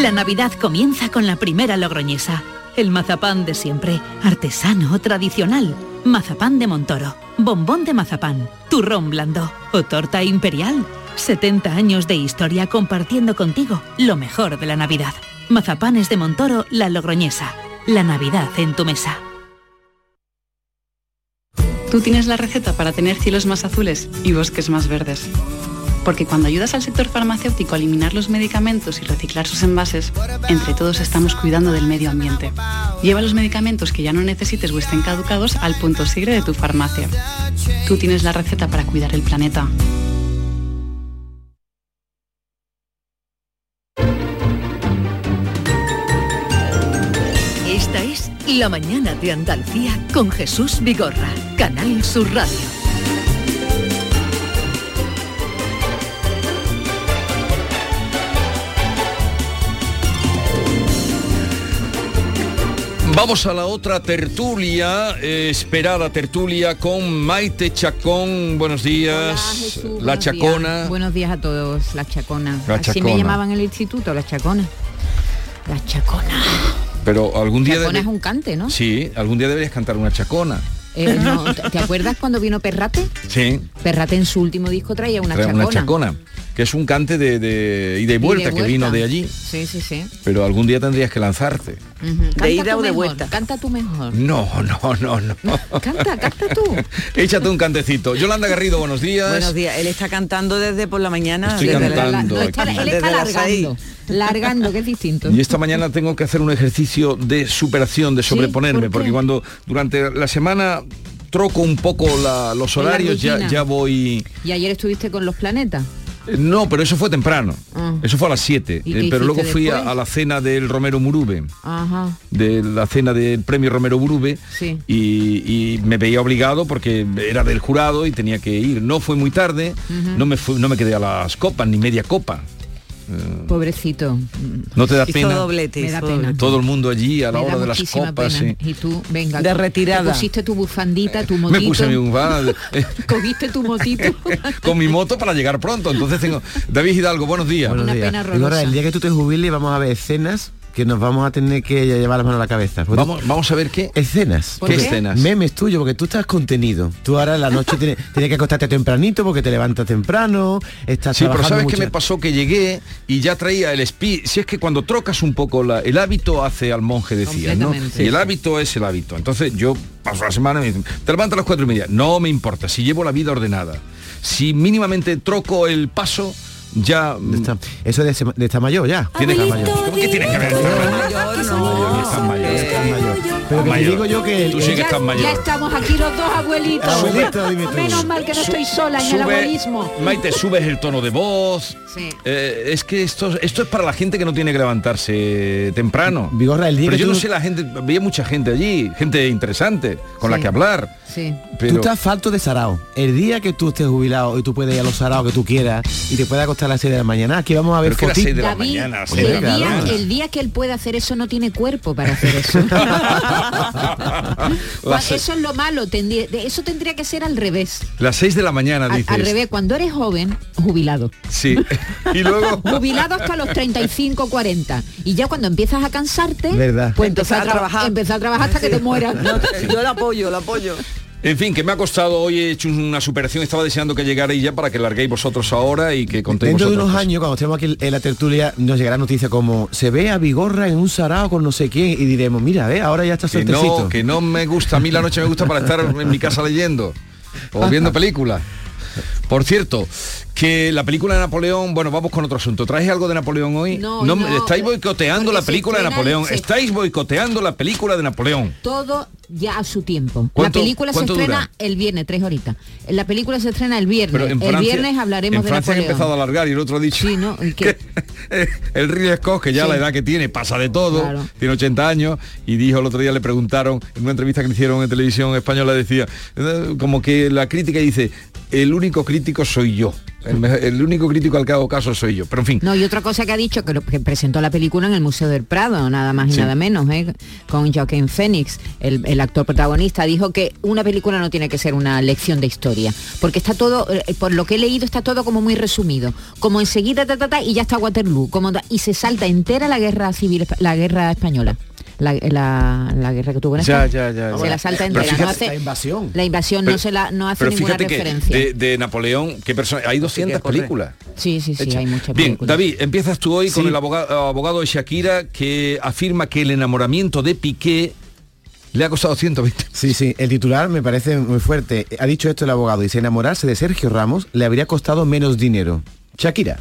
La Navidad comienza con la primera logroñesa. El mazapán de siempre, artesano, tradicional. Mazapán de Montoro, bombón de mazapán, turrón blando o torta imperial. 70 años de historia compartiendo contigo lo mejor de la Navidad. Mazapanes de Montoro, la logroñesa. La Navidad en tu mesa. Tú tienes la receta para tener cielos más azules y bosques más verdes. Porque cuando ayudas al sector farmacéutico a eliminar los medicamentos y reciclar sus envases, entre todos estamos cuidando del medio ambiente. Lleva los medicamentos que ya no necesites o estén caducados al punto sigre de tu farmacia. Tú tienes la receta para cuidar el planeta. Esta es La Mañana de Andalucía con Jesús Vigorra, Canal Sur Radio. Vamos a la otra tertulia, eh, esperada tertulia con Maite Chacón. Buenos días. la Buenos Chacona. días. Buenos días a todos, la Chacona. La Así Chacona. me llamaban en el instituto, la Chacona. La Chacona. Pero algún día... Chacona debe- es un cante, ¿no? Sí, algún día deberías cantar una chacona. Eh, *laughs* no, ¿te, acuerdas cuando vino Perrate? Sí, Perrate en su último disco traía una trae chacona. una chacona. Que es un cante de, de ida y vuelta, que vino de allí. Sí, sí, sí. Pero algún día tendrías que lanzarte. Canta ida o de mejor, vuelta? Canta tú mejor. No, no, no, no. Canta, canta tú. *laughs* Échate un cantecito. Yolanda Garrido, buenos días. Buenos días. Él está cantando desde por la mañana. Estoy desde la- cantando. No, está- él está largando. Largando, que es distinto. Y esta mañana tengo que hacer un ejercicio de superación, de sobreponerme, porque cuando durante la semana troco un poco la- los la horarios, ya, ya voy... Y ayer estuviste con los planetas. Eh, No, pero eso fue temprano. Ah. Eso fue a las 7. ¿Y qué Eh, pero luego fui a, la cena del Romero Murube, Ajá. de la cena del premio Romero Murube, Sí. y, y me veía obligado porque era del jurado y tenía que ir. No fue muy tarde, no, me no me quedé a las copas, ni media copa. Pobrecito. ¿No te da Hizo pena? doblete, Me da pena. Todo el mundo allí a la Me hora de las copas. sí. Y tú, venga. De tú- retirada. te pusiste tu bufandita, tu motito. Me puse mi bufanda, eh, *laughs* Cogiste tu motito. *laughs* con mi moto para llegar pronto. Entonces tengo... David Hidalgo, buenos días. Una pena Y ahora, horrorosa. el día que tú te jubiles vamos a ver escenas que nos vamos a tener que llevar las manos a la cabeza. Vamos, vamos a ver qué. Escenas. ¿Por ¿Qué qué? escenas? Memes tuyos, porque tú estás contenido. Tú ahora en la noche tienes, *laughs* tienes que acostarte tempranito porque te levantas temprano, estás Sí, pero ¿sabes qué mucho. me pasó? Que llegué y ya traía el speed. Si es que cuando trocas un poco la- el hábito hace al monje, decía, ¿no? Y el hábito es el hábito. Entonces yo paso la semana y me dicen, te levantas a las cuatro y media. No me importa, si llevo la vida ordenada. Si mínimamente troco el paso, ya... mm, Eso de, de estar mayor ya. Tiene que ¿Cómo que tiene que ver? Mayor, no. Estás mayor. Estás mayor. Pero que te Mayor. digo yo que el- Tú sí que Ya- estamos aquí los dos abuelitos. Abuelito, dime tú. Menos mal que no estoy sola en el abuelismo. Maite, subes el tono de voz. Sí. Eh, es que esto, esto es para la gente que no tiene que levantarse temprano. Vigorra, el día Pero que yo tú- no sé la gente, veía mucha gente allí, gente interesante, con la que hablar. Sí. Pero Tú estás falto de sarao. El día que tú estés jubilado y tú puedes ir a los saraos que tú quieras y te puedes acostar a las 6 de la mañana, aquí vamos a ver Pero que a las fotitos. seis de la David, mañana, el, día, el día que él pueda hacer eso no tiene cuerpo para hacer eso. *laughs* *laughs* Las eso es lo malo, tendría- eso tendría que ser al revés. Las 6 de la mañana, Al, dices. al revés, cuando eres joven, jubilado. Sí. *laughs* y luego... Jubilado hasta los 35, 40. Y ya cuando empiezas a cansarte, Verdad. pues empezar a, trabajar. empezar a trabajar hasta que te mueras. No, yo lo apoyo, lo apoyo. En fin, que me ha costado, hoy he hecho una superación, estaba deseando que llegarais ya para que larguéis vosotros ahora y que contéis Dentro de unos años, cuando estemos aquí en la tertulia, nos llegará noticia como se ve a Vigorra en un sarao con no sé quién y diremos, mira, ve, ahora ya está que suertecito. no, que no me gusta, a mí la noche me gusta para estar en mi casa leyendo o viendo *laughs* películas. Por cierto, que la película de Napoleón, bueno, vamos con otro asunto. ¿Traes algo de Napoleón hoy? No, no, estáis boicoteando porque la película de Napoleón. se- Estáis boicoteando la película de Napoleón. Todo ya a su tiempo. La ¿Cuánto- película se estrena dura? el viernes, tres horitas. La película se estrena el viernes. Pero en el viernes hablaremos en de Francia han empezado a alargar y el otro ha dicho Sí, ¿no? ¿Y *laughs* qué? que el Ridley Scott, que ya Sí. la edad que tiene, pasa de todo, Claro. tiene 80 años, y dijo el otro día, le preguntaron, en una entrevista que le hicieron en televisión española, decía, eh, como que la crítica dice, el único crítico soy yo. El, único crítico al que hago caso soy yo. Pero en fin. No, y otra cosa que ha dicho, que, lo- que presentó la película en el Museo del Prado, nada más y Sí. nada menos, ¿eh? con Joaquín Phoenix, el, el actor protagonista, dijo que una película no tiene que ser una lección de historia, porque está todo, eh, por lo que he leído, está todo como muy resumido, como enseguida, ta, ta, ta, y ya está Waterloo, como, y se salta entera la guerra civil, la guerra española. La, la- la guerra que tuvo en Ya, España. ya, ya, Se la salta Pero entera. no fíjate- hace- La invasión. La invasión Pero- no se la no hace Pero ninguna fíjate que referencia. de, de Napoleón, ¿qué persona? Hay 200 corre. películas. Sí, sí, sí, Hecha. hay muchas Bien, películas. David, empiezas tú hoy con el abogado, abogado de Shakira que afirma que el enamoramiento de Piqué le ha costado 120. Sí, sí, el titular me parece muy fuerte. Ha dicho esto el abogado, dice, enamorarse de Sergio Ramos le habría costado menos dinero. Shakira.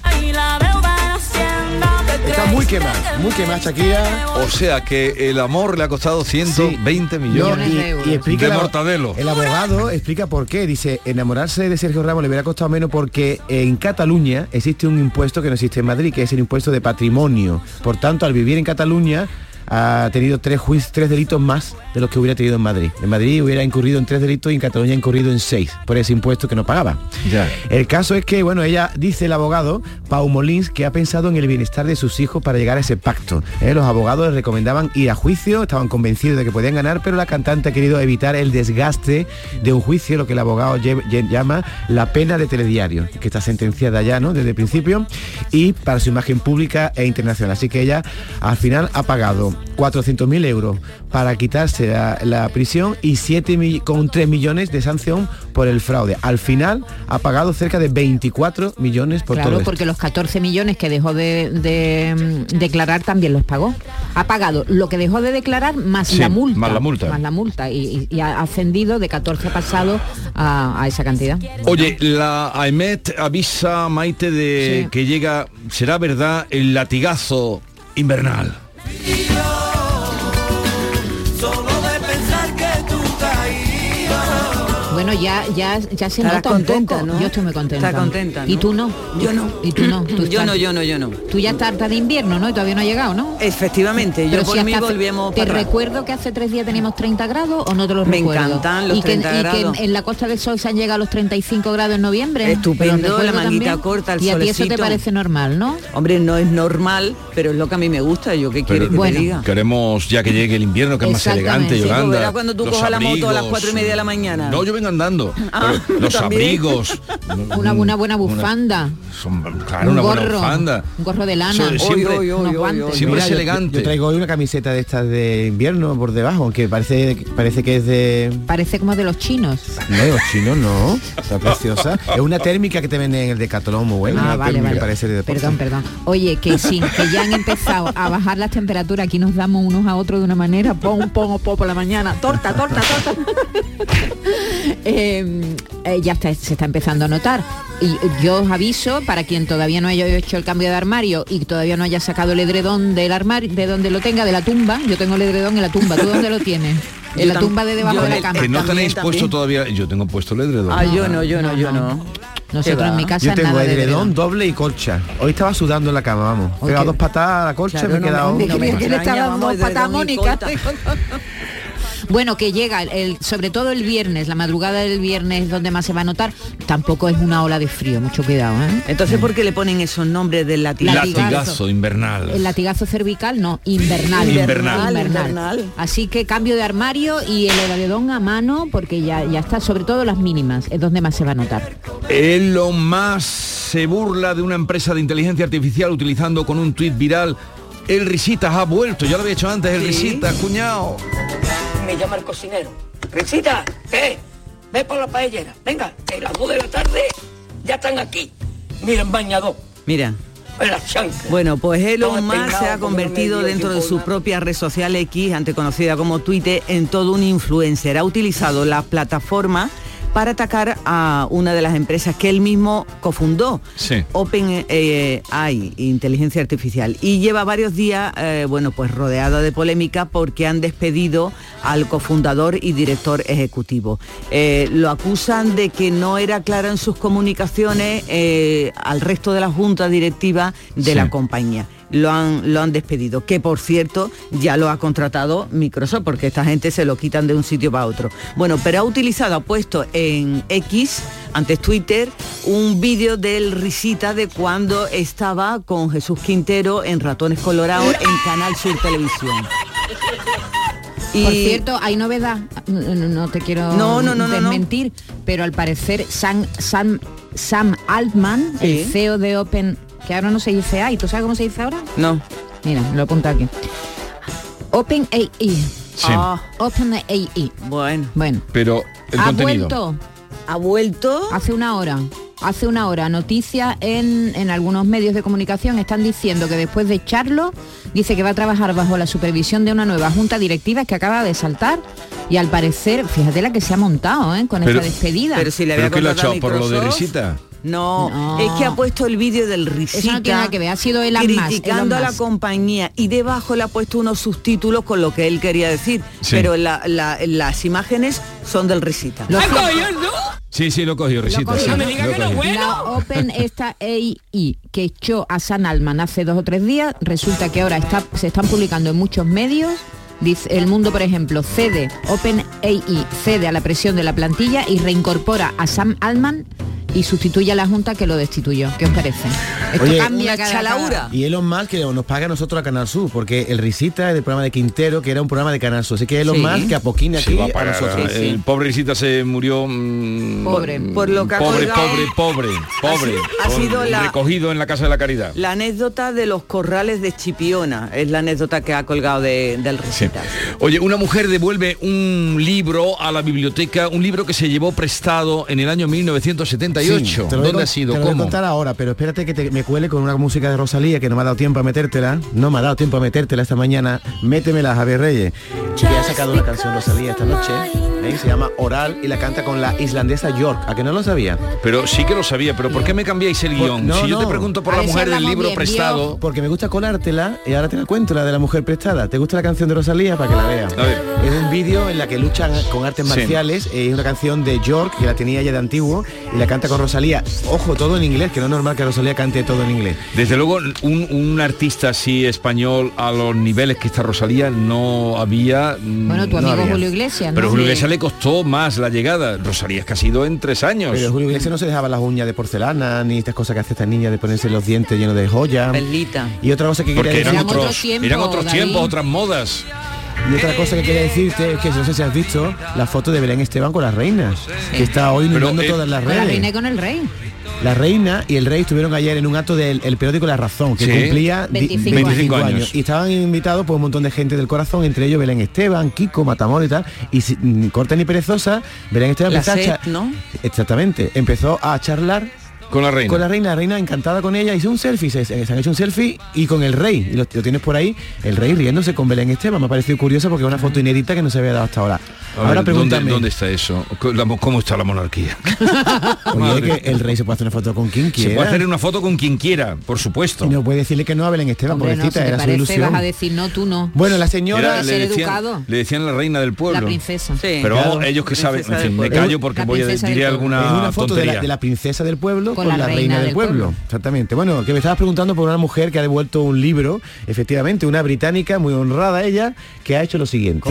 Está muy quemada, muy quemada Shakira. O sea que el amor le ha costado 120 No, millones y, y explica de mortadelo. El abogado explica por qué. Dice, enamorarse de Sergio Ramos le hubiera costado menos porque en Cataluña existe un impuesto que no existe en Madrid, que es el impuesto de patrimonio. Por tanto, al vivir en Cataluña ha tenido tres, tres delitos más de los que hubiera tenido en Madrid. En Madrid hubiera incurrido en tres delitos y en Cataluña ha incurrido en seis por ese impuesto que no pagaba. Ya. El caso es que, bueno, ella dice el abogado, Pau Molins, que ha pensado en el bienestar de sus hijos para llegar a ese pacto. ¿eh? Los abogados le recomendaban ir a juicio, estaban convencidos de que podían ganar, pero la cantante ha querido evitar el desgaste de un juicio, lo que el abogado llama la pena de telediario, que está sentenciada ya, ¿no? Desde el principio, y para su imagen pública e internacional. Así que ella al final ha pagado 400.000 euros para quitarse la, la prisión y 7 mi- con 3 millones de sanción por el fraude. Al final ha pagado cerca de 24 millones por claro, todo esto. porque los 14 millones que dejó de, de, mm, declarar también los pagó. Ha pagado lo que dejó de declarar más Sí, la multa. más la multa. Más la multa. Y, y- y ha ascendido de 14 pasado a, a esa cantidad. Oye, la AEMET avisa a Maite de Sí. que llega, será verdad, el latigazo invernal. Solo Bueno, ya, ya, ya se Estarás nota un contenta, poco. ¿no? Yo estoy muy contenta. Está contenta, ¿Y tú no? Yo no. ¿Y tú no? *clears throat* Tú Yo estás- no, yo no, yo no. Tú ya estás harta de invierno, ¿no? Y todavía no ha llegado, ¿no? Efectivamente, yo Pero por si mí volvemos Te para recuerdo que hace tres días teníamos 30 grados o no te los Me recuerdo. encantan los y que, 30 y que grados. en, en la Costa del Sol se han llegado a los 35 grados en noviembre. Estupendo, la manguita también. corta, el Y a ti eso te parece normal, ¿no? Hombre, no es normal, pero es lo que a mí me gusta. ¿Yo qué quiere que Bueno. te diga? Queremos ya que llegue el invierno, que es más elegante, Yolanda. cuando tú los cojas la moto a las cuatro y media de la mañana. No, yo vengo andando. Ah, *laughs* los también. abrigos. *laughs* Una, una buena bufanda. Son, claro, un una buena gorro. bufanda. Un gorro de lana. Siempre- Oy, oy, unos oy, guantes. Siempre Mira, es yo- elegante. Yo, traigo hoy una camiseta de estas de invierno por debajo, aunque parece, parece que es de... Parece como de los chinos. No, de los chinos no, está preciosa. Es una térmica que te venden en el Decathlon muy buena. Ah, una vale, vale. que parece de. Perdón, perdón. Oye, que sí, que ya han empezado a bajar las temperaturas. Aquí nos damos unos a otros de una manera. Pon, pon, pon por la mañana. Torta, torta, torta. Eh, eh, ya está, se está empezando a notar. Y yo os aviso, para quien todavía no haya hecho el cambio de armario y todavía no haya sacado el edredón del armario, de donde lo tenga, de la tumba, yo tengo el edredón en la tumba. ¿Tú dónde lo tienes? *laughs* En Yo la tumba de debajo yo de la cama. Que no tenéis también. puesto todavía. Yo tengo puesto el edredón. Ah, yo no, yo no, yo no. Nosotros en mi casa Yo tengo nada de edredón, doble y colcha. Hoy estaba sudando en la cama, vamos. He Oye, pegado dos patadas a la colcha Claro, y me he no me- quedado... no me *laughs* le dando a edredón y Mónica. *laughs* Bueno, que llega, el, sobre todo el viernes, la madrugada del viernes donde más se va a notar, tampoco es una ola de frío, mucho cuidado. ¿eh? Entonces, ¿por qué le ponen esos nombres del latigazo? Latigazo invernal. El latigazo cervical, no, invernal. Invernal. Invernal. Así que cambio de armario y el edredón a mano, porque ya, ya está, sobre todo las mínimas, es donde más se va a notar. Elon Musk se burla de una empresa de inteligencia artificial utilizando con un tuit viral el Risitas ha vuelto, ya lo había hecho antes, el Risitas, cuñado. Me llama el cocinero. Risita, ¿qué? Ve por la paellera. Venga, que las dos de la tarde ya están aquí. Miren, bañador. Mira. Bueno, pues Elon Musk se ha convertido dentro de su propia red social X, antes conocida como Twitter, en todo un influencer. Ha utilizado la plataforma para atacar a una de las empresas que él mismo cofundó, Sí. OpenAI, inteligencia artificial, y lleva varios días, eh, bueno, pues rodeada de polémica porque han despedido al cofundador y director ejecutivo. Eh, lo acusan de que no era clara en sus comunicaciones eh, al resto de la junta directiva de Sí. la compañía. Lo han, lo han despedido, que por cierto ya lo ha contratado Microsoft, porque esta gente se lo quitan de un sitio para otro. Bueno, pero ha utilizado, ha puesto en X, antes Twitter, un vídeo del Risita de cuando estaba con Jesús Quintero en Ratones Colorados en Canal Sur Televisión. Por cierto, hay novedad, no, te quiero No, no, no, desmentir, pero al parecer Sam, Sam, Sam Altman, el. CEO de Open, que ahora no se dice AI, ¿tú sabes cómo se dice ahora? No. Mira, lo apunto aquí. Open AI. Sí. Ah, Open AI. bueno. Bueno. Pero el ha contenido. vuelto Ha vuelto. hace una hora. Hace una hora, noticias en, en algunos medios de comunicación están diciendo que después de echarlo, dice que va a trabajar bajo la supervisión de una nueva junta directiva que acaba de saltar y al parecer, fíjate la que se ha montado ¿eh? con Pero- esta despedida. Pero si le ¿Pero había qué lo ha contratado echado por lo de. Risita? No, No. es que ha puesto el vídeo del risita. No que ver, ha sido Musk, criticando Elon a la compañía y debajo le ha puesto unos subtítulos con lo que él quería decir. Sí. Pero la- la- las imágenes son del risita. Lo cierto- Sí, sí, lo cogió Risita. cogió. sí, No me lo que no, cogió. La Open esta AI que echó a San Alman hace dos o tres días, resulta que ahora está, se están publicando en muchos medios. Dice, el mundo, por ejemplo, cede, Open AI cede a la presión de la plantilla y reincorpora a Sam Altman y sustituye a la Junta que lo destituyó. ¿Qué os parece? Esto Oye, cambia una cada- chalaura. Y Elon Musk que nos paga a nosotros a Canal Sur, porque el Risita es del programa de Quintero, que era un programa de Canal Sur. Así que Elon Sí. Musk que apoquina aquí va a a pagar. nosotros. El sí. pobre Risita se murió mm, Pobre. Por lo que ha pobre, colgado- pobre, pobre, pobre, ha sido la- recogido en la casa de la caridad. La anécdota de los corrales de Chipiona es la anécdota que ha colgado de- del Sí. risita. Oye, una mujer devuelve un libro a la biblioteca, un libro que se llevó prestado en el año 1978. Sí, te lo voy a ¿Dónde ha sido? Te lo voy a contar ahora, pero espérate que te- me cuele con una música de Rosalía que no me ha dado tiempo a metértela. No me ha dado tiempo a metértela esta mañana. Métemela, Javier Reyes. Que ha sacado una canción Rosalía esta noche. ¿Eh? Se llama Oral y la canta con la islandesa York. ¿A que no lo sabía? Pero sí que lo sabía, pero ¿por qué me cambiáis el guion? no, si yo te pregunto por A la mujer del libro bien, prestado. Porque me gusta colártela y ahora te la cuento, la de la mujer prestada. ¿Te gusta la canción de Rosalía? Para que la veas. Es un vídeo en la que luchan con artes Sí. marciales. Es una canción de York, que la tenía ya de antiguo, y la canta con Rosalía. Ojo, todo en inglés, que no es normal que Rosalía cante todo en inglés. Desde luego, un, un artista así español a los niveles que está Rosalía no había. Bueno, tu No amigo había. Julio Iglesias, ¿no? Pero Julio. Iglesias le costó más la llegada. Rosalía es que ha sido en tres años. Pero Julio Iglesias no se dejaba las uñas de porcelana, ni estas cosas que hace esta niña de ponerse los dientes llenos de joyas. Perlita. Y otra cosa que quería Porque eran decir, otros eran otros David. tiempos, otras modas. Y otra cosa que quería decirte es que no sé si has visto la foto de Belén Esteban con las reinas, que está hoy inundando todas las Con la redes. reina con el rey. La reina y el rey estuvieron ayer en un acto del el periódico La Razón, que Sí. cumplía di- 25 25 años. años. Y estaban invitados por un montón de gente del corazón, entre ellos Belén Esteban, Kiko, Matamoros y tal. Y si- mm, corta ni perezosa, Belén Esteban La empezó a ¿no? Exactamente. Empezó a charlar Con la reina. con la reina, la reina encantada con ella, hizo un selfie, se, se han hecho un selfie y con el rey, y lo, lo tienes por ahí, el rey riéndose con Belén Esteban, me ha parecido curioso porque es una foto inédita que no se había dado hasta ahora. A ahora ver, ¿dónde, pregúntame, ¿Dónde está eso? ¿Cómo está la monarquía? *laughs* oye, Madre. que el rey se puede hacer una foto con quien Se quiera. puede hacer una foto con quien quiera, por supuesto. Y no puede decirle que no a Belén Esteban, Hombre, no, si pobrecita, te era su parece, ilusión. vas a decir no, tú no. Bueno, la Era- ser señora... le, decían, educado. le decían la reina del pueblo. La princesa. Sí. Pero Claro. ellos que saben, en fin, me callo porque voy a pueblo. alguna es una foto de tontería. la, de la princesa del pueblo por, la, reina, del, pueblo. Exactamente. Bueno, que me estabas preguntando por una mujer que ha devuelto un libro, efectivamente, una británica muy honrada ella, que ha hecho lo siguiente.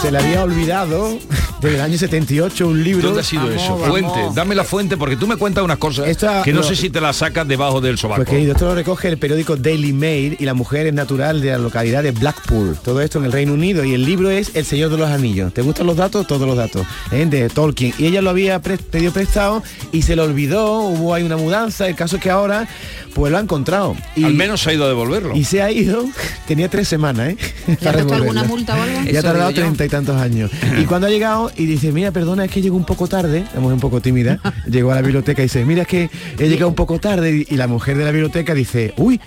Se le había olvidado desde el año 78 un libro. ¿Dónde ha sido eso? Fuente, dame la fuente porque tú me cuentas unas cosas que no, sé si te la sacas debajo del sobaco. Pues querido, esto lo recoge el periódico Daily Mail y la mujer es natural de la localidad de Blackpool. Todo esto en el Reino Unido y el libro es El Señor de los Anillos. ¿Te gustan los datos? Todos los datos. ¿eh? De Tolkien. Y ella lo había pedido prestado y se lo olvidó, hubo ahí una mudanza. El caso es que ahora pues lo ha encontrado. Y, Al menos ha ido a devolverlo. Y se ha ido, *laughs* tenía tres semanas, ¿eh? ¿Le ha *laughs* alguna multa o algo? Y ha tardado treinta y tantos años. y cuando ha llegado y dice, mira, perdona, es que llegó un poco tarde, es un poco tímida, *laughs* llegó a la biblioteca y dice, mira, es que he llegado un poco tarde y la mujer de la biblioteca dice, uy,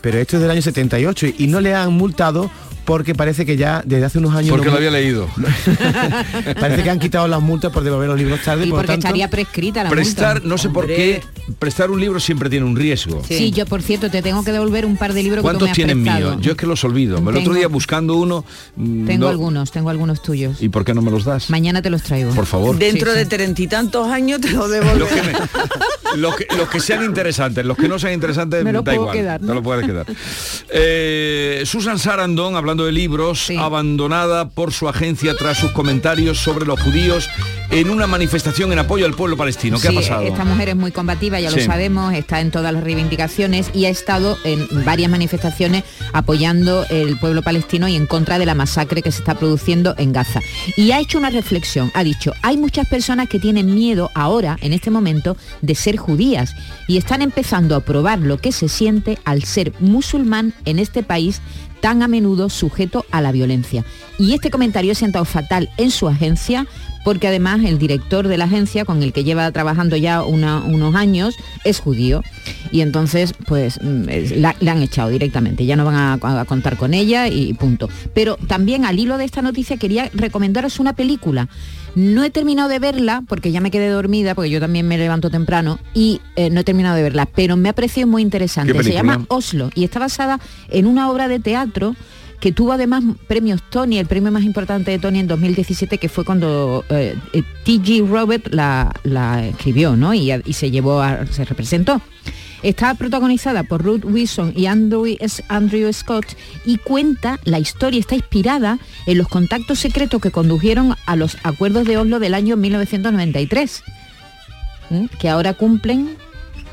pero esto es del año 78 y no le han multado porque parece que ya desde hace unos años... Porque lo había leído. *laughs* parece que han quitado las multas por devolver los libros tarde. Y por porque tanto, estaría prescrita la prestar, multa. no sé por qué, prestar un libro siempre tiene un riesgo. Sí. yo por cierto te tengo que devolver un par de libros que tú ¿Cuántos me has tienen míos? Yo es que los olvido. El otro Tengo- día buscando uno... mm, Tengo no- algunos, tengo algunos tuyos. ¿Y por qué no me los das? Mañana te los traigo. Por favor. Dentro Sí, de sí. treinta y tantos años te lo devolveré. Los que, me- los que- los que sean interesantes, los que no sean interesantes, Me lo da puedo igual. quedar, Te ¿no? lo puedes quedar. Eh, Susan Sarandon, hablando de libros, abandonada por su agencia tras sus comentarios sobre los judíos en una manifestación en apoyo al pueblo palestino. ¿Qué Sí, ha pasado? Esta mujer es muy combativa, ya Sí. lo sabemos, está en todas las reivindicaciones y ha estado en varias manifestaciones apoyando el pueblo palestino y en contra de la masacre que se está produciendo en Gaza. Y ha hecho una reflexión, ha dicho, hay muchas personas que tienen miedo ahora, en este momento, de ser judías y están empezando a probar lo que se siente al ser musulmán en este país tan a menudo sujeto a la violencia. Y este comentario ha sentado fatal en su agencia porque además el director de la agencia, con el que lleva trabajando ya una- unos años, es judío. Y entonces, pues, mm, la, la han echado directamente. Ya no van a, a contar con ella y punto. Pero también al hilo de esta noticia quería recomendaros una película. No he terminado de verla porque ya me quedé dormida, porque yo también me levanto temprano y eh, no he terminado de verla, pero me ha parecido muy interesante. ¿Qué Se llama? Oslo y está basada en una obra de teatro que tuvo además premios Tony, el premio más importante de Tony en 2017, que fue cuando eh, eh, T.G. Robert la, la escribió, ¿no? Y, y se llevó a, se representó. Está protagonizada por Ruth Wilson y Andrew, Andrew Scott y cuenta, la historia está inspirada en los contactos secretos que condujeron a los acuerdos de Oslo del año 1993, ¿m? que ahora cumplen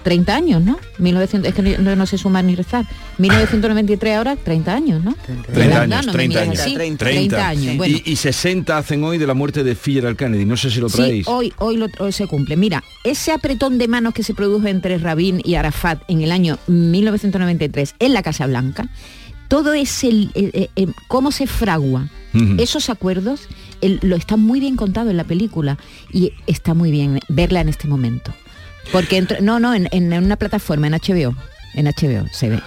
30 años, ¿no? 1900, es que no, no sé sumar ni rezar. 1993 ahora, 30 años, ¿no? 30 Anda, años, no me 30 mires años. así. 30, 30 años. Bueno, Y, y 60 hacen hoy de la muerte de Fitzgerald Kennedy. No sé si lo Sí, traéis. hoy, hoy, lo- hoy se cumple. Mira, ese apretón de manos que se produjo entre Rabin y Arafat en el año 1993 en la Casa Blanca, todo ese el- el- el- cómo se fragua Ujú. esos acuerdos, el- lo está muy bien contado en la película y está muy bien verla en este momento. Porque no, no, en, en una plataforma, en HBO, en HBO se ve.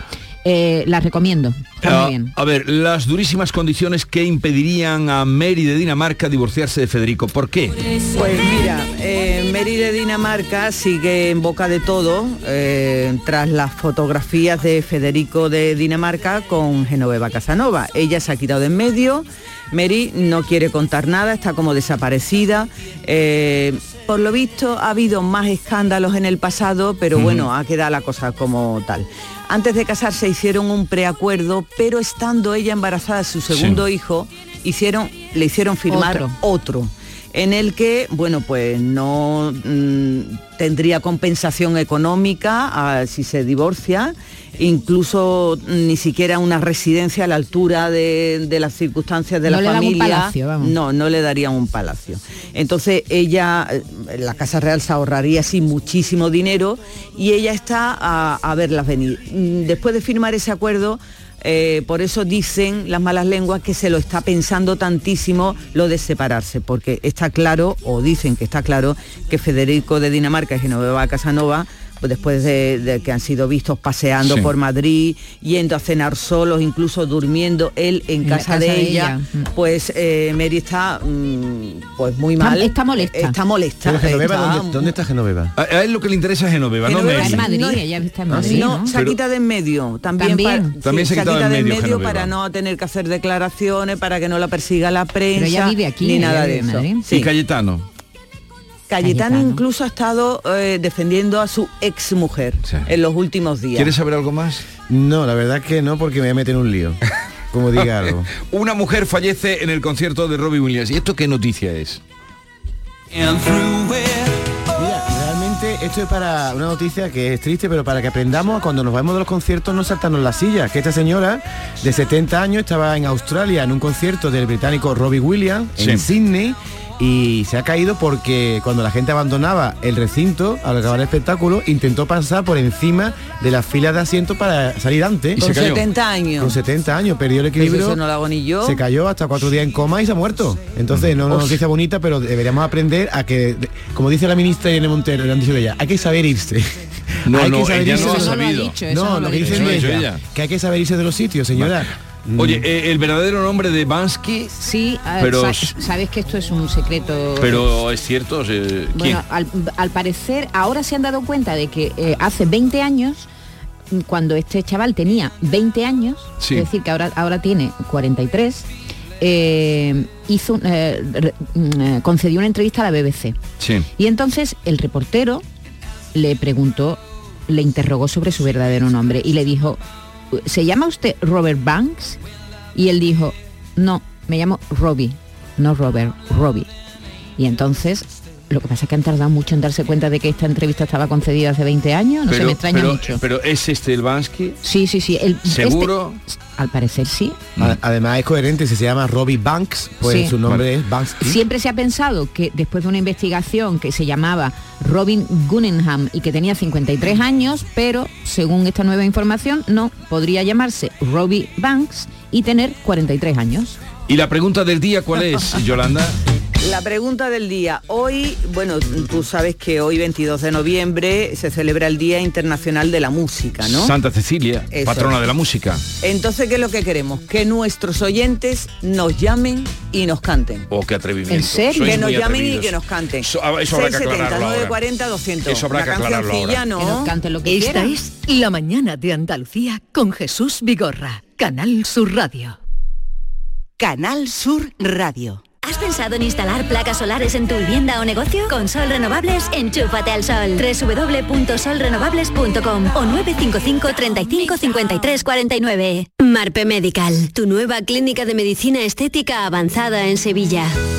Eh, la recomiendo. Está Ah, muy bien. a ver, las durísimas condiciones que impedirían a Mary de Dinamarca divorciarse de Federico. ¿Por qué? Pues mira, eh, Mary de Dinamarca sigue en boca de todo eh, tras las fotografías de Federico de Dinamarca con Genoveva Casanova. Ella se ha quitado de en medio, Mary no quiere contar nada, está como desaparecida. Eh, por lo visto ha habido más escándalos en el pasado, pero bueno, ha quedado la cosa como tal. Antes de casarse hicieron un preacuerdo, pero estando ella embarazada de su segundo hijo, hicieron, le hicieron firmar Otro. otro en el que, bueno, pues no mm, tendría compensación económica ah, si se divorcia, incluso ni siquiera una residencia a la altura de, de las circunstancias de No la le dan un familia. palacio, vamos. No, no le darían un palacio. Entonces ella, eh, la Casa Real se ahorraría así muchísimo dinero y ella está a, a verlas venir. Mm, Después de firmar ese acuerdo, eh, por eso dicen las malas lenguas que se lo está pensando tantísimo lo de separarse, porque está claro, o dicen que está claro, que Federico de Dinamarca y Genoveva Casanova, después de, de que han sido vistos paseando Sí. por Madrid, yendo a cenar solos, incluso durmiendo él en, casa, casa de, de ella, ella. Mm. pues eh, Mary está mm, pues muy Está- mal. está molesta. Está molesta. Pero Genoveva, está- ¿dónde, dónde está Genoveva? A, a él lo que le interesa es Genoveva, no Mary. Madrid, no- ella está en Madrid, no, ¿no? se quitado de en medio. También, También. para- También sí, se ha quitado quitado en de medio para no tener que hacer declaraciones, para que no la persiga la prensa. Pero ella vive aquí, ni ella nada de eso. Madrid. Sí. Y Cayetano. Cayetano, Cayetano. incluso ha estado eh, defendiendo a su exmujer en los últimos días. ¿Quieres saber algo más? No, la verdad que no, porque me voy a meter en un lío. *laughs* Como diga algo. *laughs* Una mujer fallece en el concierto de Robbie Williams. ¿Y esto qué noticia es? Mira, realmente esto es para una noticia que es triste, pero para que aprendamos a cuando nos vamos de los conciertos no saltarnos las sillas. Que esta señora de 70 años estaba en Australia en un concierto del británico Robbie Williams en Sí. Sydney y se ha caído porque cuando la gente abandonaba el recinto al acabar el espectáculo intentó pasar por encima de las filas de asientos para salir antes. Con 70 años. Con 70 años, perdió el equilibrio. Eso no lo hago ni yo. Se cayó hasta cuatro días en coma y se ha muerto. Entonces, no es una noticia bonita, pero deberíamos aprender a que, como dice la ministra Irene Montero, le han dicho de ella, hay que saber irse. No, *laughs* hay no, que saber ella irse no de lo ha sabido. No dicho, No, no que dice ella, ella. hay que saber irse de los sitios, señora. Oye, eh, el verdadero nombre de Bansky, Sí, ah, Pero sa- s- sabes que esto es un secreto. pero es cierto. eh, ¿Quién? Bueno, al, al parecer ahora se han dado cuenta de que eh, hace 20 años, mm, cuando este chaval tenía 20 años, Sí. es decir, que ahora, ahora tiene 43, eh, hizo, eh, mm, eh, concedió una entrevista a la BBC. Sí. Y entonces el reportero le preguntó, le interrogó sobre su verdadero nombre y le dijo, ¿se llama usted Robert Banks? Y él dijo, no, me llamo Robbie, no Robert, Robbie. Y entonces, lo que pasa es que han tardado mucho en darse cuenta de que esta entrevista estaba concedida hace 20 años, no se me extraña pero, mucho. pero es este el Bansky. Sí, sí, sí. el- ¿Seguro? este- al parecer sí. A- Además es coherente, si se llama Robbie Banks, pues Sí. su nombre es Banksy. Siempre se ha pensado que después de una investigación que se llamaba Robin Gunningham y que tenía 53 años, pero según esta nueva información, no, podría llamarse Robbie Banks y tener 43 años. ¿Y la pregunta del día cuál es, *laughs* Yolanda? La pregunta del día. Hoy, bueno, tú sabes que hoy 22 de noviembre se celebra el Día Internacional de la Música, ¿no? Santa Cecilia, Eso patrona es. de la música. Entonces, ¿qué es lo que queremos? Que nuestros oyentes nos llamen y nos canten. Oh, qué atrevimiento. Sois Que nos llamen y que nos canten. Eso- ah, eso habrá que 670, aclararlo ahora. 940, 200. Eso habrá Una que aclararlo ahora. ¿no? Que nos canten lo que Esta quieran. es La Mañana de Andalucía con Jesús Vigorra, Canal Sur Radio. Canal Sur Radio. ¿Has pensado en instalar placas solares en tu vivienda o negocio? Con Sol Renovables, enchúfate al sol. www.solrenovables.com o 955 35 53 49. Marpe Medical, tu nueva clínica de medicina estética avanzada en Sevilla.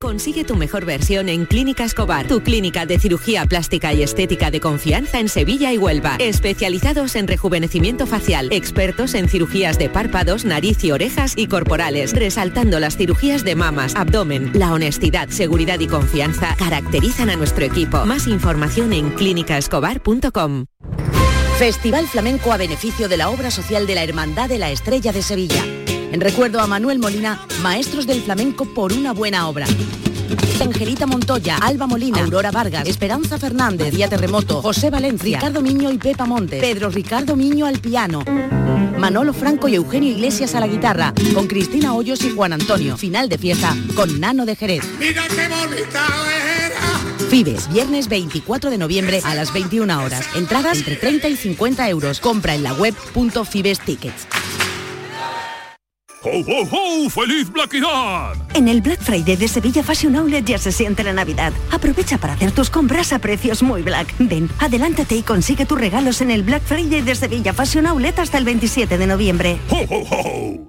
Consigue tu mejor versión en Clínica Escobar, tu clínica de cirugía plástica y estética de confianza en Sevilla y Huelva. Especializados en rejuvenecimiento facial, expertos en cirugías de párpados, nariz y orejas y corporales, resaltando las cirugías de mamas, abdomen. La honestidad, seguridad y confianza caracterizan a nuestro equipo. Más información en clínicaescobar.com. Festival Flamenco a beneficio de la obra social de la Hermandad de la Estrella de Sevilla. En recuerdo a Manuel Molina, Maestros del Flamenco por una buena obra. Angelita Montoya, Alba Molina, Aurora Vargas, Esperanza Fernández, María Terremoto, José Valencia, Ricardo Miño y Pepa Montes, Pedro Ricardo Miño al piano, Manolo Franco y Eugenio Iglesias a la guitarra, con Cristina Hoyos y Juan Antonio. Final de fiesta con Nano de Jerez. Mira qué bonita era. Fibes, viernes 24 de noviembre a las 21 horas. Entradas entre 30 y 50 euros. Compra en la web punto Fibes Tickets. ¡Ho, ho, ho! ¡Feliz Blackidad! En el Black Friday de Sevilla Fashion Outlet ya se siente la Navidad. Aprovecha para hacer tus compras a precios muy black. Ven, adelántate y consigue tus regalos en el Black Friday de Sevilla Fashion Outlet hasta el 27 de noviembre. ¡Ho, ho, ho!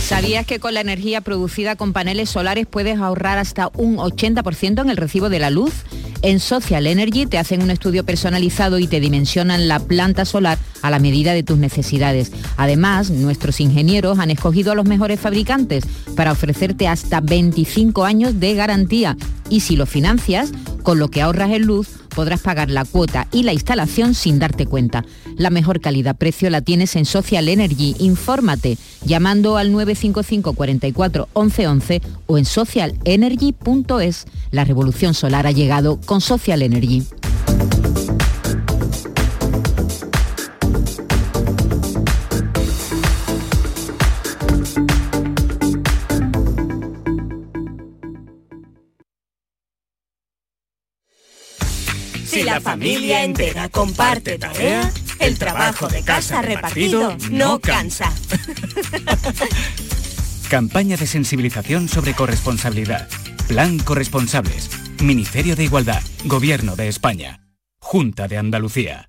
¿Sabías que con la energía producida con paneles solares puedes ahorrar hasta un 80% en el recibo de la luz? En Social Energy te hacen un estudio personalizado y te dimensionan la planta solar a la medida de tus necesidades. Además, nuestros ingenieros han escogido a los mejores fabricantes para ofrecerte hasta 25 años de garantía. Y si lo financias, con lo que ahorras en luz, podrás pagar la cuota y la instalación sin darte cuenta. La mejor calidad-precio la tienes en Social Energy. Infórmate llamando al 955 44 11 11 o en socialenergy.es. La revolución solar ha llegado con Social Energy. Si la familia entera comparte tarea, el trabajo de casa repartido no cansa. *laughs* Campaña de sensibilización sobre corresponsabilidad. Plan Corresponsables. Ministerio de Igualdad. Gobierno de España. Junta de Andalucía.